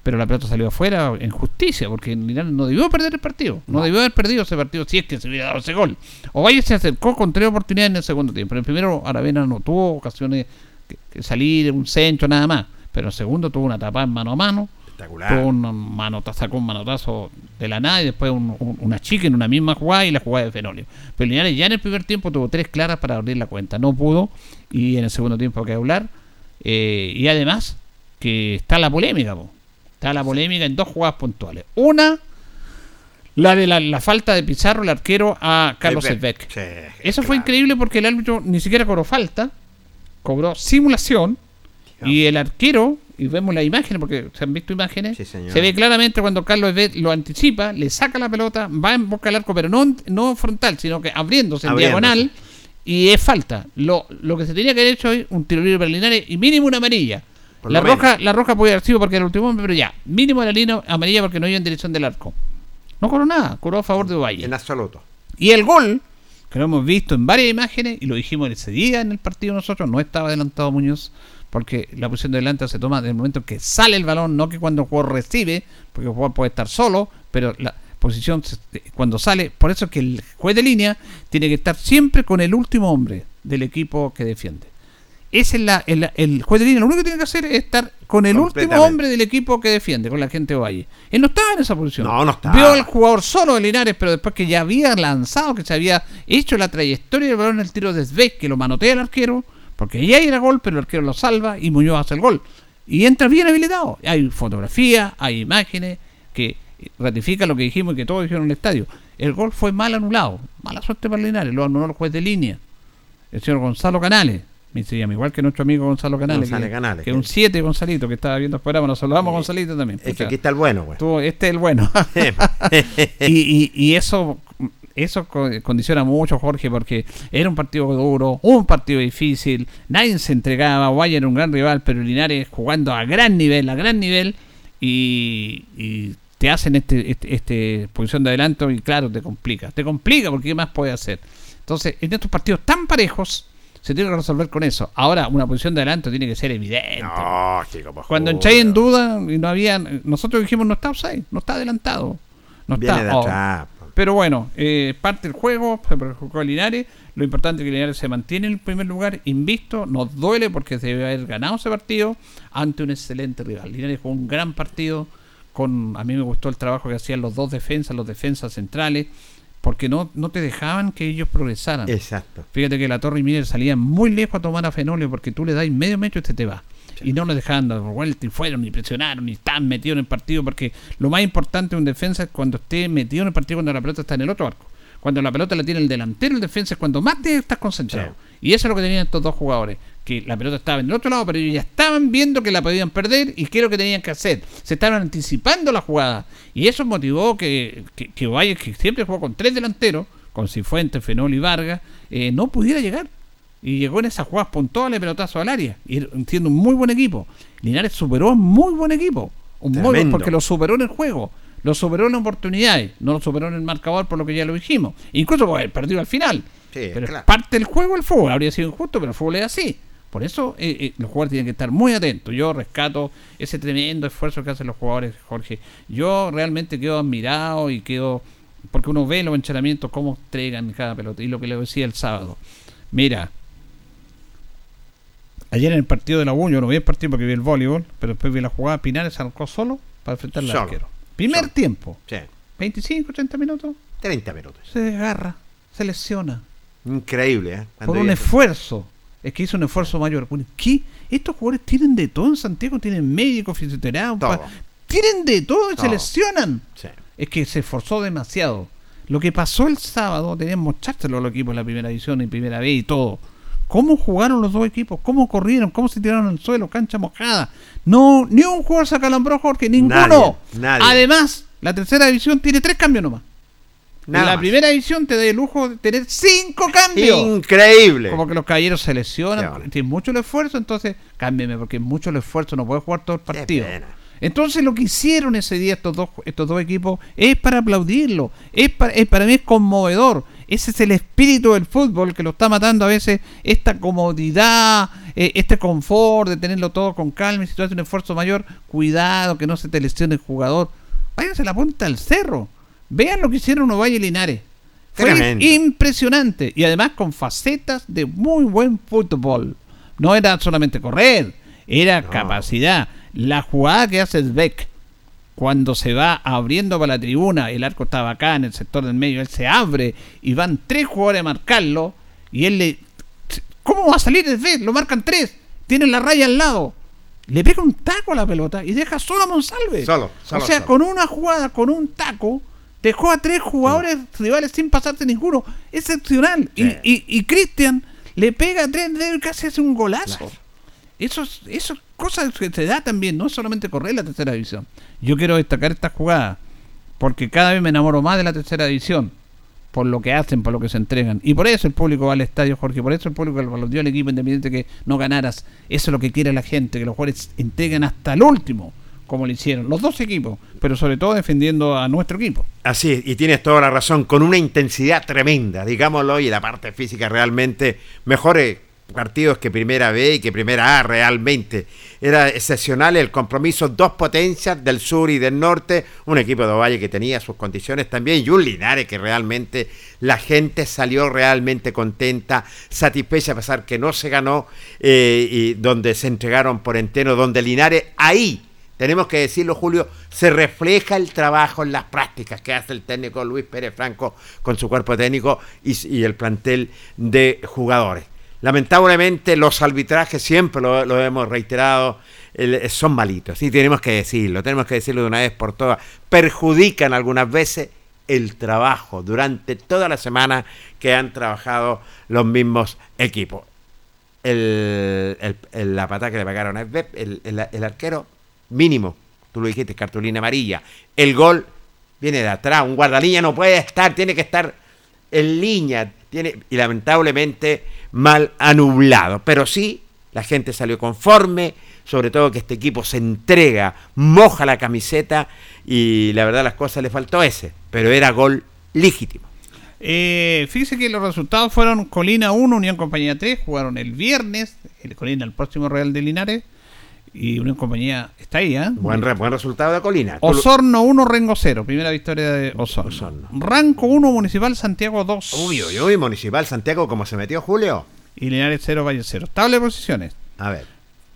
Pero la pelota salió afuera en justicia, porque Linares no debió perder el partido. No, debió haber perdido ese partido si es que se hubiera dado ese gol. Ovalle se acercó con tres oportunidades en el segundo tiempo. En el primero Aravena no tuvo ocasiones que, que salir, un centro, nada más. Pero en el segundo tuvo una tapada en mano a mano. Espectacular. Un manotazo, sacó un manotazo de la nada y después un- un- una chica en una misma jugada y la jugada de Fenolio. Pero Linares ya en el primer tiempo tuvo tres claras para abrir la cuenta. No pudo y en el segundo tiempo que hablar. Eh, y además que está la polémica, po. está la polémica en dos jugadas puntuales. Una, la de la, la falta de Pizarro, el arquero, a Carlos Elbeck. Sí, Eso fue increíble porque el árbitro ni siquiera cobró falta, cobró simulación y el arquero, y vemos la imagen porque se han visto imágenes, se ve claramente cuando Carlos Elbeck lo anticipa, le saca la pelota, va en boca al arco, pero no, no frontal, sino que abriéndose en Abriéndose. diagonal y es falta. Lo, lo que se tenía que haber hecho es un tiro libre para Linares y mínimo una amarilla. Por La menos. roja, la roja podía haber sido porque era el último hombre, pero ya, mínimo la línea amarilla porque no iba en dirección del arco. No cobró nada, cobró a favor de Valle. En absoluto. Y el gol, que lo hemos visto en varias imágenes, y lo dijimos ese día en el partido nosotros, no estaba adelantado Muñoz, porque la posición de delante se toma desde el momento que sale el balón, no que cuando el jugador recibe, porque el jugador puede estar solo, pero la posición se- cuando sale, por eso es que el juez de línea tiene que estar siempre con el último hombre del equipo que defiende. Ese es la, el, el juez de línea, lo único que tiene que hacer es estar con el último hombre del equipo que defiende, con la gente de Valle. Él no estaba en esa posición. No, no estaba. Vio al jugador solo de Linares, pero después que ya había lanzado, que se había hecho la trayectoria del balón en el tiro de Svek, que lo manotea el arquero, porque ya era gol, pero el arquero lo salva y Muñoz hace el gol. Y entra bien habilitado. Hay fotografía, hay imágenes que ratifican lo que dijimos y que todos dijeron en el estadio. El gol fue mal anulado. Mala suerte para Linares, lo anuló el juez de línea. El señor Gonzalo Canales. Me se llama igual que nuestro amigo Gonzalo Canales. González que, Canales, que que- un 7 Gonzalito que estaba viendo el programa. Nos saludamos a Gonzalito también. Es que aquí está el bueno, güey. Tú, este es el bueno. y, y- y eso eso co- condiciona mucho, Jorge, porque era un partido duro, un partido difícil, nadie se entregaba, Valle era un gran rival, pero Linares jugando a gran nivel, a gran nivel, y, y te hacen este, este, este posición de adelanto y claro, te complica, te complica porque ¿qué más puede hacer? Entonces, en estos partidos tan parejos, se tiene que resolver con eso. Ahora, una posición de adelanto tiene que ser evidente. No, chico, Cuando entráis en duda y no había, nosotros dijimos no está offside, no está adelantado. No Viene está. de oh. atrás. Pero bueno, eh, parte del juego, se perjudicó a Linares. Lo importante es que Linares se mantiene en el primer lugar, invisto. Nos duele porque se debe haber ganado ese partido ante un excelente rival. Linares jugó un gran partido. con A mí me gustó el trabajo que hacían los dos defensas, los defensas centrales, porque no, no te dejaban que ellos progresaran. Exacto. Fíjate que la Torre y Miller salían muy lejos a tomar a Fenolio porque tú le das medio metro y este te va. Y no lo dejaban dar vuelta y fueron, ni presionaron, ni estaban metidos en el partido porque lo más importante de un defensa es cuando esté metido en el partido cuando la pelota está en el otro arco. Cuando la pelota la tiene el delantero, el defensa es cuando más te estás concentrado. Y eso es lo que tenían estos dos jugadores. Que la pelota estaba en el otro lado, pero ellos ya estaban viendo que la podían perder y qué es lo que tenían que hacer. Se estaban anticipando la jugada. Y eso motivó que, que, que Valle, que siempre jugó con tres delanteros, con Cifuentes, Fenol y Vargas, eh, no pudiera llegar. Y llegó en esas jugadas puntuales, pelotazo al área. Y siendo un muy buen equipo. Linares superó a un muy buen equipo. Un muy buen, Tremendo. porque lo superó en el juego. Lo superó en oportunidades. No lo superó en el marcador por lo que ya lo dijimos. Incluso por haber perdido al final. Sí, pero claro. es parte del juego el fútbol. Habría sido injusto, pero el fútbol es así. Por eso eh, eh, los jugadores tienen que estar muy atentos. Yo rescato ese tremendo esfuerzo que hacen los jugadores, Jorge. Yo realmente quedo admirado y quedo... Porque uno ve los entrenamientos, cómo entregan cada pelota. Y lo que le decía el sábado. Mira, ayer en el partido de la U, yo no vi el partido porque vi el voleibol, pero después vi la jugada, Pinares arrancó solo para enfrentar al Solo. arquero. Primer Solo. tiempo, Sí. 25, 30 minutos, 30 minutos. se desgarra, se lesiona. Increíble, ¿eh? Cuando por un esfuerzo. Es que hizo un esfuerzo mayor. ¿Qué? Estos jugadores tienen de todo en Santiago, tienen médicos, fisioterapeutas, tienen de todo y se lesionan. Sí. Es que se esforzó demasiado. Lo que pasó el sábado, tenían que mostrárselo a los equipos de la primera división y primera B y todo. ¿Cómo jugaron los dos equipos? ¿Cómo corrieron? ¿Cómo se tiraron al suelo? Cancha mojada. No, ni un jugador se acalambró, Jorge, ninguno. Nadie, nadie. Además, la tercera división tiene tres cambios nomás. Nada en la más. primera división te da el lujo de tener cinco cambios. Increíble. Como que los caballeros se lesionan, bueno. tiene mucho el esfuerzo, entonces cámbiame, porque es mucho el esfuerzo, no puede jugar todo el partido. Entonces lo que hicieron ese día estos dos, estos dos equipos es para aplaudirlo, es para, es para mí es conmovedor. Ese es el espíritu del fútbol que lo está matando a veces, esta comodidad, eh, este confort de tenerlo todo con calma y si tú haces un esfuerzo mayor, cuidado que no se te lesione el jugador. Váyanse a la punta del cerro. Vean lo que hicieron Ovalle y Linares. Fue Tremendo. impresionante y además con facetas de muy buen fútbol. No era solamente correr, era capacidad. La jugada que hace Beck cuando se va abriendo para la tribuna, el arco estaba acá en el sector del medio, él se abre y van tres jugadores a marcarlo y él le... ¿Cómo va a salir el? Lo marcan tres, tienen la raya al lado. Le pega un taco a la pelota y deja solo a Monsalve. Solo, solo, o sea, solo. con una jugada, con un taco, dejó a tres jugadores rivales sin pasarse ninguno. Excepcional. Y, Sí. y, y Cristian le pega a tres dedos y casi hace un golazo. Claro. Eso es, eso es cosas que se da también, no solamente correr la tercera división. Yo quiero destacar esta jugada, porque cada vez me enamoro más de la tercera división, por lo que hacen, por lo que se entregan. Y por eso el público va al estadio, Jorge, por eso el público lo dio al equipo independiente que no ganaras. Eso es lo que quiere la gente, que los jugadores entreguen hasta el último, como lo hicieron, los dos equipos, pero sobre todo defendiendo a nuestro equipo. Así es, y tienes toda la razón, con una intensidad tremenda, digámoslo, y la parte física realmente mejores partidos que Primera B y que Primera A realmente. Era excepcional el compromiso, dos potencias del sur y del norte, un equipo de Ovalle que tenía sus condiciones también, y un Linares que realmente la gente salió realmente contenta, satisfecha a pesar que no se ganó, eh, y donde se entregaron por entero, donde Linares ahí tenemos que decirlo, Julio, se refleja el trabajo en las prácticas que hace el técnico Luis Pérez Franco con su cuerpo técnico y, y el plantel de jugadores. Lamentablemente los arbitrajes, siempre lo, hemos reiterado, son malitos, y tenemos que decirlo, tenemos que decirlo de una vez por todas, perjudican algunas veces el trabajo durante toda la semana que han trabajado los mismos equipos. El, la patada que le pegaron a el arquero mínimo, tú lo dijiste, cartulina amarilla. El gol viene de atrás, un guardalínea no puede estar, tiene que estar en línea, tiene, y lamentablemente mal anublado. Pero sí, la gente salió conforme, sobre todo que este equipo se entrega, moja la camiseta, y la verdad las cosas le faltó ese, pero era gol legítimo. Eh, fíjese que los resultados fueron Colina 1, Unión Compañía 3, jugaron el viernes, el Colina el próximo Real de Linares, y Unión Compañía está ahí, ¿ah? Buen, re- buen resultado de Colina. Osorno 1, Rengo 0, primera victoria de Osorno. Osorno. Ranco 1, Municipal Santiago 2. Uy, uy, uy, Municipal Santiago, como se metió Julio. Y Linares 0, Valle 0. Tabla de posiciones. A ver.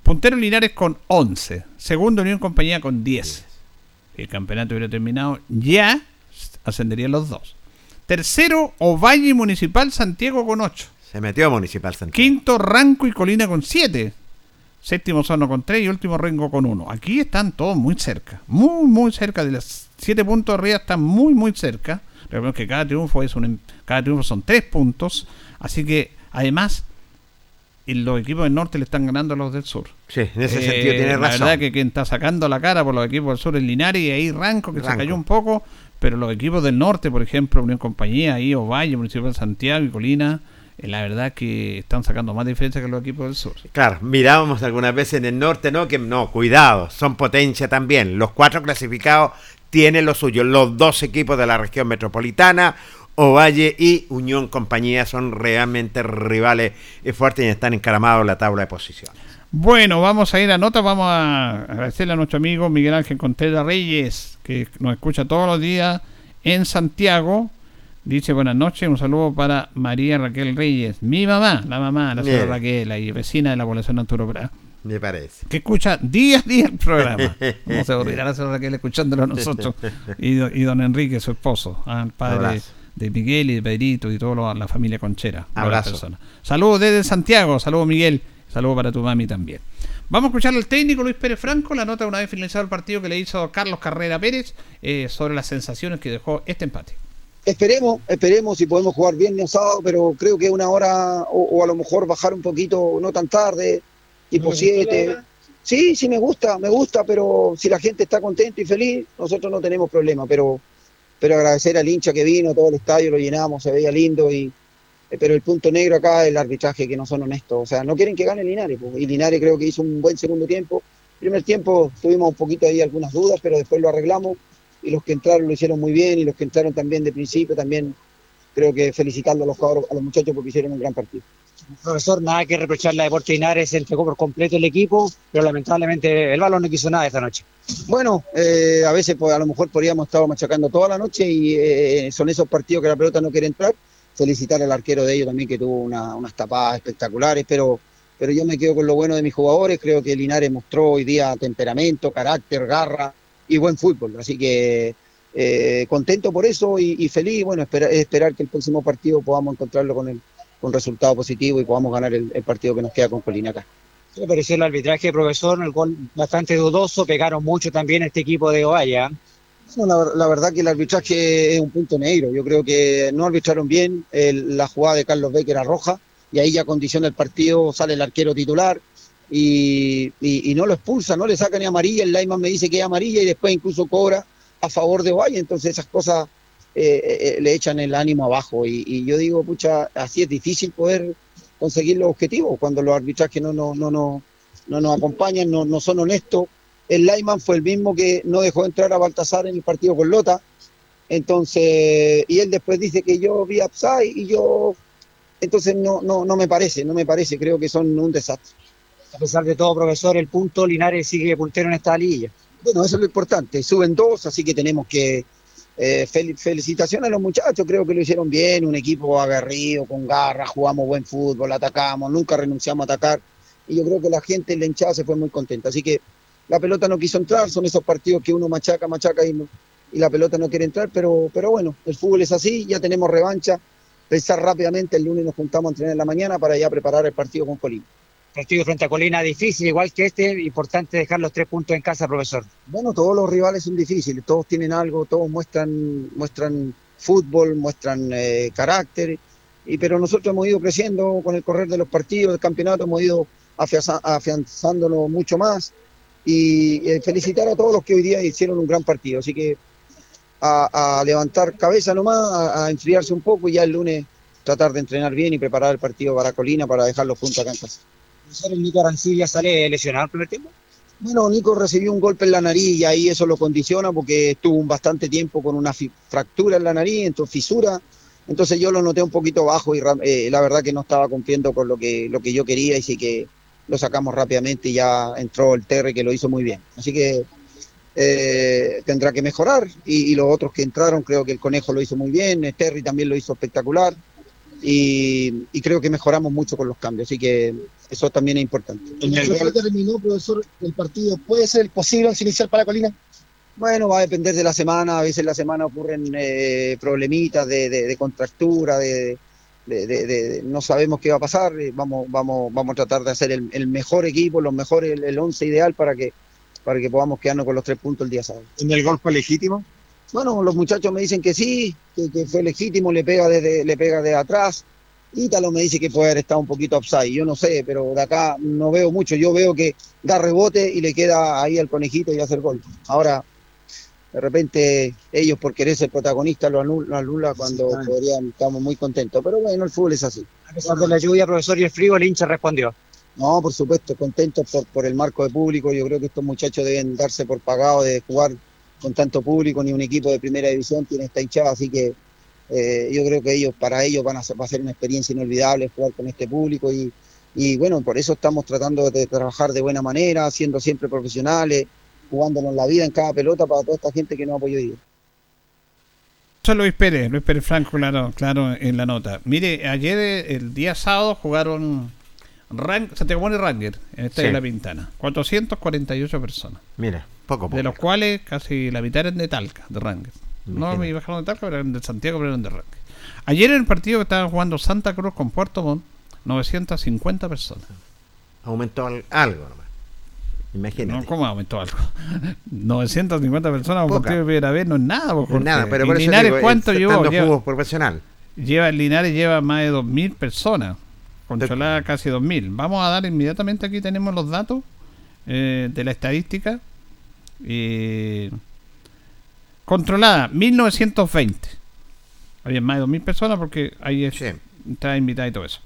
Puntero Linares con 11. Segundo Unión Compañía con 10. Si el campeonato hubiera terminado, ya ascenderían los dos. Tercero, Ovalle Municipal Santiago con 8. Se metió Municipal Santiago. Quinto, Ranco y Colina con 7. Séptimo, Osorno con 3 y último, Rengo con 1. Aquí están todos muy cerca. Muy, muy cerca. De las 7 puntos arriba están muy, muy cerca. Recordemos que cada triunfo, es un, cada triunfo son 3 puntos. Así que, además, los equipos del norte le están ganando a los del sur. Sí, en ese Eh, sentido tiene La razón. verdad que quien está sacando la cara por los equipos del sur es Linares y ahí Ranco, que se cayó un poco, pero los equipos del norte, por ejemplo, Unión Compañía, ahí Ovalle, Municipal de Santiago y Colina, la verdad que están sacando más diferencia que los equipos del sur. Claro, mirábamos algunas veces en el norte, ¿no? Que no, cuidado, son potencia también. Los cuatro clasificados tienen lo suyo. Los dos equipos de la región metropolitana, Ovalle y Unión Compañía, son realmente rivales eh, fuertes y están encaramados en la tabla de posiciones. Bueno, vamos a ir a nota, vamos a agradecerle a nuestro amigo Miguel Ángel Contreras Reyes, que nos escucha todos los días en Santiago. Dice buenas noches, un saludo para María Raquel Reyes, mi mamá, la mamá, la señora Bien. Raquel, ahí vecina de la población Arturo Prat, Me parece. que escucha día a día el programa. No se olvidará la señora Raquel escuchándolo a nosotros. Y, y don Enrique, su esposo, el padre Abrazo. de Miguel y de Pedrito y toda la familia Conchera. Abrazo. Saludos desde Santiago, saludos Miguel, saludos para tu mami también. Vamos a escuchar al técnico Luis Pérez Franco, la nota una vez finalizado el partido que le hizo Carlos Carrera Pérez eh, sobre las sensaciones que dejó este empate. Esperemos, esperemos si podemos jugar viernes o sábado, pero creo que una hora o, o a lo mejor bajar un poquito, no tan tarde, tipo 7. Sí, sí me gusta, me gusta, pero si la gente está contenta y feliz, nosotros no tenemos problema, pero, pero agradecer al hincha que vino, todo el estadio lo llenamos, se veía lindo y eh, pero el punto negro acá es el arbitraje que no son honestos, o sea, no quieren que gane Linares, pues, y Linares creo que hizo un buen segundo tiempo. Primer tiempo tuvimos un poquito ahí algunas dudas, pero después lo arreglamos y los que entraron lo hicieron muy bien y los que entraron también de principio también creo que felicitando a los cabros, a los muchachos porque hicieron un gran partido. Profesor, nada que reprocharle a Deportes Linares, se entregó por completo el equipo, pero lamentablemente el balón no quiso nada esta noche. Bueno, eh, a veces pues, a lo mejor podríamos estar machacando toda la noche y eh, son esos partidos que la pelota no quiere entrar. Felicitar al arquero de ellos también que tuvo una- unas tapadas espectaculares, pero, pero yo me quedo con lo bueno de mis jugadores. Creo que Linares mostró hoy día temperamento, carácter, garra y buen fútbol. Así que eh, contento por eso y, y feliz. Bueno, espera- esperar que el próximo partido podamos encontrarlo con el con resultado positivo y podamos ganar el, el partido que nos queda con Colina acá. ¿Qué le pareció el arbitraje, profesor? El gol bastante dudoso, pegaron mucho también este equipo de. ¿eh? No, la, la verdad que el arbitraje es un punto negro. Yo creo que no arbitraron bien. El- la jugada de Carlos Becker era roja y ahí ya condiciona el partido, sale el arquero titular y, no lo expulsa, no le saca ni amarilla. El Lyman me dice que es amarilla y después incluso cobra a favor de Valle. Entonces esas cosas eh, eh, le echan el ánimo abajo. Y, yo digo, pucha, así es difícil poder conseguir los objetivos cuando los arbitrajes no, no, no, no, no nos acompañan, no, no son honestos. El Lyman fue el mismo que no dejó entrar a Baltasar en el partido con Lota. Entonces, y él después dice que yo vi upside y yo, entonces no, no, no me parece, no me parece, creo que son un desastre. A pesar de todo, profesor, el punto Linares sigue puntero en esta liga. Bueno, eso es lo importante, suben dos, así que tenemos que, eh, fel- felicitaciones a los muchachos, creo que lo hicieron bien, un equipo aguerrido, con garra, jugamos buen fútbol, atacamos, nunca renunciamos a atacar, y yo creo que la gente, la hinchada se fue muy contenta, así que la pelota no quiso entrar, son esos partidos que uno machaca, machaca y, y la pelota no quiere entrar, pero, pero bueno, el fútbol es así, ya tenemos revancha, pensar rápidamente, el lunes nos juntamos a entrenar en la mañana para ya preparar el partido con Colima. Partido frente a Colina difícil, igual que este, importante dejar los tres puntos en casa, profesor. Bueno, todos los rivales son difíciles, todos tienen algo, todos muestran, muestran fútbol, muestran eh, carácter, y, pero nosotros hemos ido creciendo con el correr de los partidos, del campeonato, hemos ido afianza- afianzándolo mucho más, y felicitar a todos los que hoy día hicieron un gran partido, así que a, levantar cabeza nomás, a, a enfriarse un poco y ya el lunes tratar de entrenar bien y preparar el partido para Colina para dejar los puntos acá en casa. Profesor, Nico Arancibia sale lesionado el primer tiempo. Bueno, Nico recibió un golpe en la nariz y ahí eso lo condiciona porque estuvo un bastante tiempo con una fractura en la nariz, entonces fisura. Entonces yo lo noté un poquito bajo y eh, la verdad que no estaba cumpliendo con lo que, lo que yo quería y sí que lo sacamos rápidamente y ya entró el Terry que lo hizo muy bien. Así que eh, tendrá que mejorar y, los otros que entraron, creo que el Conejo lo hizo muy bien, Terry también lo hizo espectacular y, y creo que mejoramos mucho con los cambios, así que eso también es importante. ¿Cómo terminó, profesor, el partido? ¿Puede ser el posible once inicial para Colina? Bueno, va a depender de la semana. A veces en la semana ocurren eh, problemitas de, de- de contractura, de, de- de- de- no sabemos qué va a pasar. eh, Vamos, vamos, vamos a tratar de hacer el, el mejor equipo, los mejores, el, el once ideal para que, para que podamos quedarnos con los tres puntos el día sábado. ¿En el gol fue legítimo? Bueno, los muchachos me dicen que sí, que, que fue legítimo, le pega desde, le pega de atrás. Ítalo me dice que puede haber estado un poquito upside, yo no sé, pero de acá no veo mucho. Yo veo que da rebote y le queda ahí al conejito y hace el gol. Ahora, de repente, ellos por querer ser protagonistas lo anul- lo anula, cuando podrían, estamos muy contentos. Pero bueno, el fútbol es así. A pesar de la lluvia, profesor, y el frío, el hincha respondió. No, por supuesto, contentos por, por el marco de público. Yo creo que estos muchachos deben darse por pagado de jugar con tanto público, ni un equipo de primera división tiene esta hinchada, así que eh, yo creo que ellos, para ellos van a ser, va a ser una experiencia inolvidable jugar con este público y, y bueno, por eso estamos tratando de trabajar de buena manera, siendo siempre profesionales, jugándonos la vida en cada pelota para toda esta gente que nos apoyó hoy día. Eso es Luis Pérez, Luis Pérez Franco, claro, claro, en la nota. Mire, ayer, el día sábado, jugaron Ran- Santiago Moni Ranger en el Estadio Sí. de La Pintana. 448 personas. Mira, poco, poco. De los cuales casi la mitad eran de Talca, de Ranger. No me bajaron de Talca, pero eran de Santiago, pero eran de Ranger. Ayer en el partido que estaban jugando Santa Cruz con Puerto Montt, 950 personas. Aumentó al- algo nomás. Imagínate. No, ¿Cómo aumentó algo? 950 personas un partido de primera vez no es nada. po, No es nada, pero ¿Y por eso Linares digo, cuánto llevó? Lleva, profesional. lleva- Linares lleva más de 2.000 personas. Concholada casi 2.000. Vamos a dar inmediatamente, aquí tenemos los datos eh, de la estadística. Eh, controlada, 1920. Había más de 2.000 personas porque ahí es, está invitada y todo eso.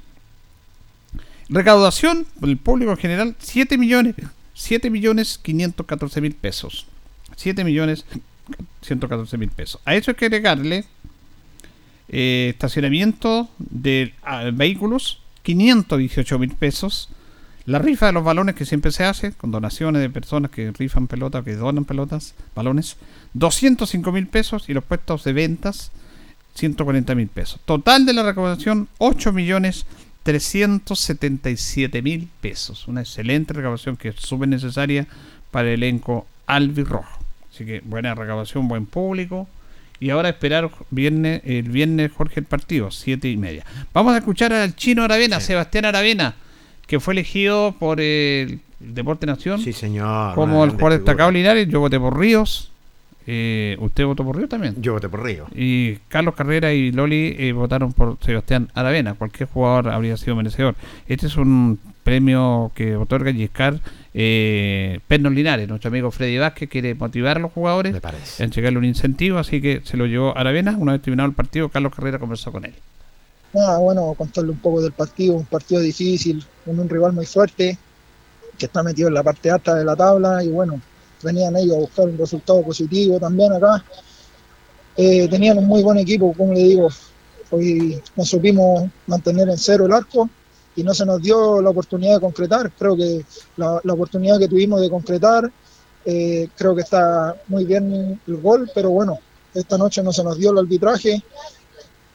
Recaudación por el público en general, 7 millones, 7 millones 514 mil pesos. 7 millones 114 mil pesos. A eso hay que agregarle eh, estacionamiento de ah, vehículos, 518 mil pesos. La rifa de los balones que siempre se hace, con donaciones de personas que rifan pelotas, que donan pelotas, balones, 205 mil pesos. Y los puestos de ventas, 140 mil pesos. Total de la recaudación, 8 millones 377 mil pesos. Una excelente recaudación que es súper necesaria para el elenco albirrojo. Así que buena recaudación, buen público. Y ahora esperar viernes, el viernes Jorge el partido, siete y media. Vamos a escuchar al chino Aravena, Sebastián Aravena, que fue elegido por el Deporte Nación Sí, señor. como el jugador destacado Linares. Yo voté por Ríos. Eh, ¿Usted votó por Ríos también? Yo voté por Río. Y Carlos Carrera y Loli eh, votaron por Sebastián Aravena. Cualquier jugador habría sido merecedor. Este es un premio que otorga Giscar eh, Pernos Linares. Nuestro amigo Freddy Vázquez quiere motivar a los jugadores a entregarle un incentivo, así que se lo llevó Aravena. Una vez terminado el partido, Carlos Carrera conversó con él. Nada, bueno, contarle un poco del partido, un partido difícil, con un rival muy fuerte, que está metido en la parte alta de la tabla y bueno, venían ellos a buscar un resultado positivo también acá. Eh, tenían un muy buen equipo, como le digo, hoy nos supimos mantener en cero el arco y no se nos dio la oportunidad de concretar. Creo que la, la oportunidad que tuvimos de concretar, eh, creo que está muy bien el gol, pero bueno, esta noche no se nos dio el arbitraje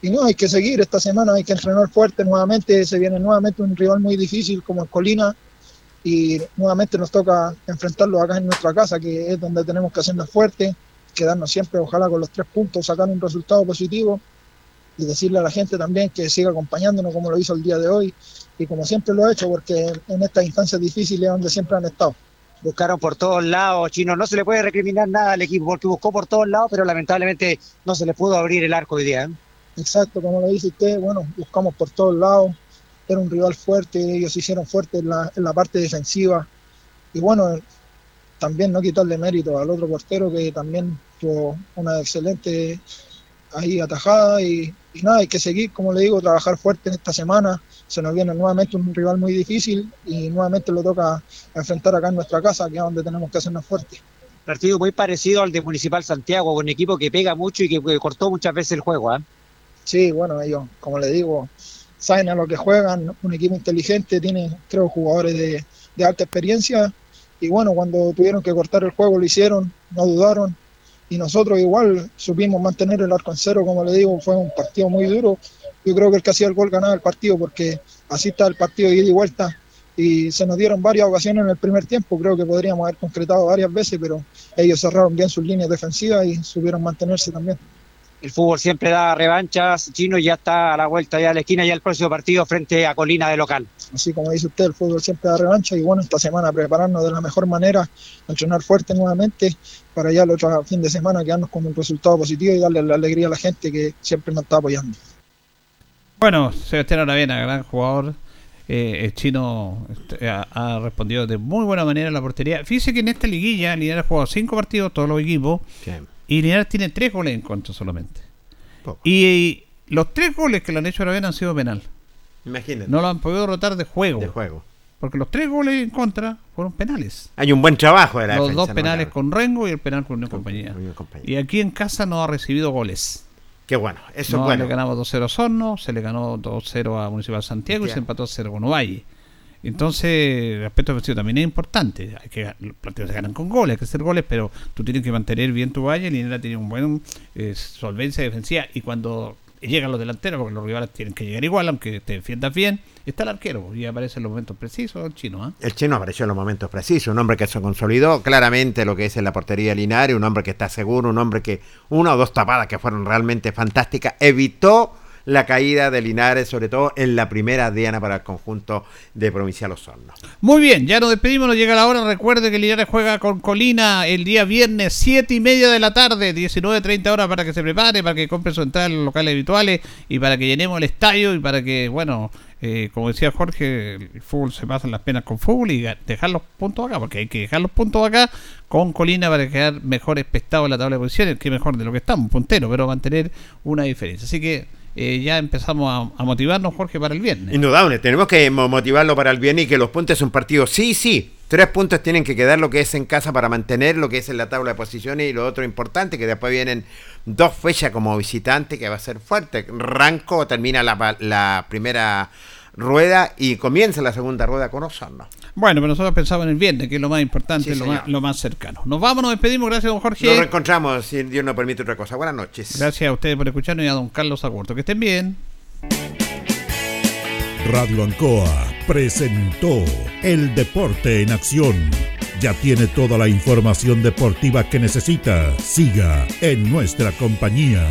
y no, hay que seguir esta semana, hay que entrenar fuerte nuevamente, se viene nuevamente un rival muy difícil como el Colina y nuevamente nos toca enfrentarlo acá en nuestra casa, que es donde tenemos que hacernos fuerte, quedarnos siempre ojalá con los tres puntos, sacar un resultado positivo y decirle a la gente también que siga acompañándonos como lo hizo el día de hoy y como siempre lo ha hecho, porque en estas instancias difíciles es donde siempre han estado. Buscaron por todos lados, Chino. No se le puede recriminar nada al equipo porque buscó por todos lados, pero lamentablemente no se le pudo abrir el arco hoy día. ¿eh? Exacto, como lo dice usted, bueno, buscamos por todos lados, era un rival fuerte, ellos se hicieron fuertes en la, en la parte defensiva y bueno, también no quitarle mérito al otro portero que también tuvo una excelente ahí atajada y, nada, hay que seguir, como le digo, trabajar fuerte en esta semana, se nos viene nuevamente un rival muy difícil y nuevamente lo toca enfrentar acá en nuestra casa, que es donde tenemos que hacernos fuertes. Partido muy parecido al de Municipal Santiago, un equipo que pega mucho y que cortó muchas veces el juego. ¿eh? Sí, bueno, ellos, como le digo, saben a lo que juegan, un equipo inteligente, tiene, creo, jugadores de, de alta experiencia. Y bueno, cuando tuvieron que cortar el juego lo hicieron, no dudaron. Y nosotros igual supimos mantener el arco en cero, como le digo, fue un partido muy duro. Yo creo que el que hacía el gol ganaba el partido porque así está el partido de ida y vuelta. Y se nos dieron varias ocasiones en el primer tiempo, creo que podríamos haber concretado varias veces, pero ellos cerraron bien sus líneas defensivas y supieron mantenerse también. El fútbol siempre da revanchas. Chino ya está a la vuelta ya a la esquina, ya el próximo partido frente a Colina de local. Así como dice usted, el fútbol siempre da revancha y bueno, esta semana prepararnos de la mejor manera, entrenar fuerte nuevamente para ya el otro fin de semana quedarnos con un resultado positivo y darle la alegría a la gente que siempre nos está apoyando. Bueno, Sebastián Aravena, gran jugador. Eh, el chino este, ha, ha respondido de muy buena manera a la portería. Fíjese que en esta liguilla Linares ha jugado cinco partidos, todos los equipos, y Linares tiene tres goles en contra solamente. Y, los tres goles que le han hecho a Aravena han sido penal. Imagínate. No lo han podido rotar de juego. De juego. Porque los tres goles en contra fueron penales. Hay un buen trabajo de la Los defensa, dos penales con Rengo y el penal con Unión Compañía. Y aquí en casa no ha recibido goles. Qué bueno, eso no, es bueno. Le ganamos 2-0 a Osorno, se le ganó 2-0 a Municipal Santiago y se empató 0 con Ovalle. Entonces, el aspecto defensivo también es importante. Hay que, los partidos se ganan con goles, hay que hacer goles, pero tú tienes que mantener bien tu valle. Linera tiene un buen eh, solvencia defensiva y cuando llegan los delanteros, porque los rivales tienen que llegar igual, aunque te defiendas bien, está el arquero y aparece en los momentos precisos el chino. ¿ah? El chino apareció en los momentos precisos, un hombre que se consolidó claramente lo que es en la portería de Linares, un hombre que está seguro, un hombre que una o dos tapadas que fueron realmente fantásticas, evitó la caída de Linares, sobre todo en la primera diana para el conjunto de Provincial Osorno. Muy bien, ya nos despedimos, nos llega la hora. Recuerde que Linares juega con Colina el día viernes, 7 y media de la tarde, 19.30 horas para que se prepare, para que compre su entrada en los locales habituales y para que llenemos el estadio y para que, bueno, eh, como decía Jorge, el fútbol se pasa las penas con fútbol y dejar los puntos acá, porque hay que dejar los puntos acá con Colina para quedar mejor espestado en la tabla de posiciones, que mejor de lo que estamos, puntero, pero mantener una diferencia. Así que eh, ya empezamos a, motivarnos, Jorge, para el viernes. Indudable, tenemos que motivarlo para el viernes y que los puntos son partidos. Sí, sí, tres puntos tienen que quedar lo que es en casa para mantener lo que es en la tabla de posiciones y lo otro importante, que después vienen dos fechas como visitante que va a ser fuerte. Ranco termina la, la primera rueda y comienza la segunda rueda con Osorno. Bueno, pero nosotros pensamos en el viernes, que es lo más importante, lo, más, lo, más, cercano. Nos vamos, nos despedimos, gracias don Jorge. Nos reencontramos, si Dios nos permite otra cosa. Buenas noches. Gracias a ustedes por escucharnos y a don Carlos Agurto. Que estén bien. Radio Ancoa presentó El Deporte en Acción. Ya tiene toda la información deportiva que necesita. Siga en nuestra compañía.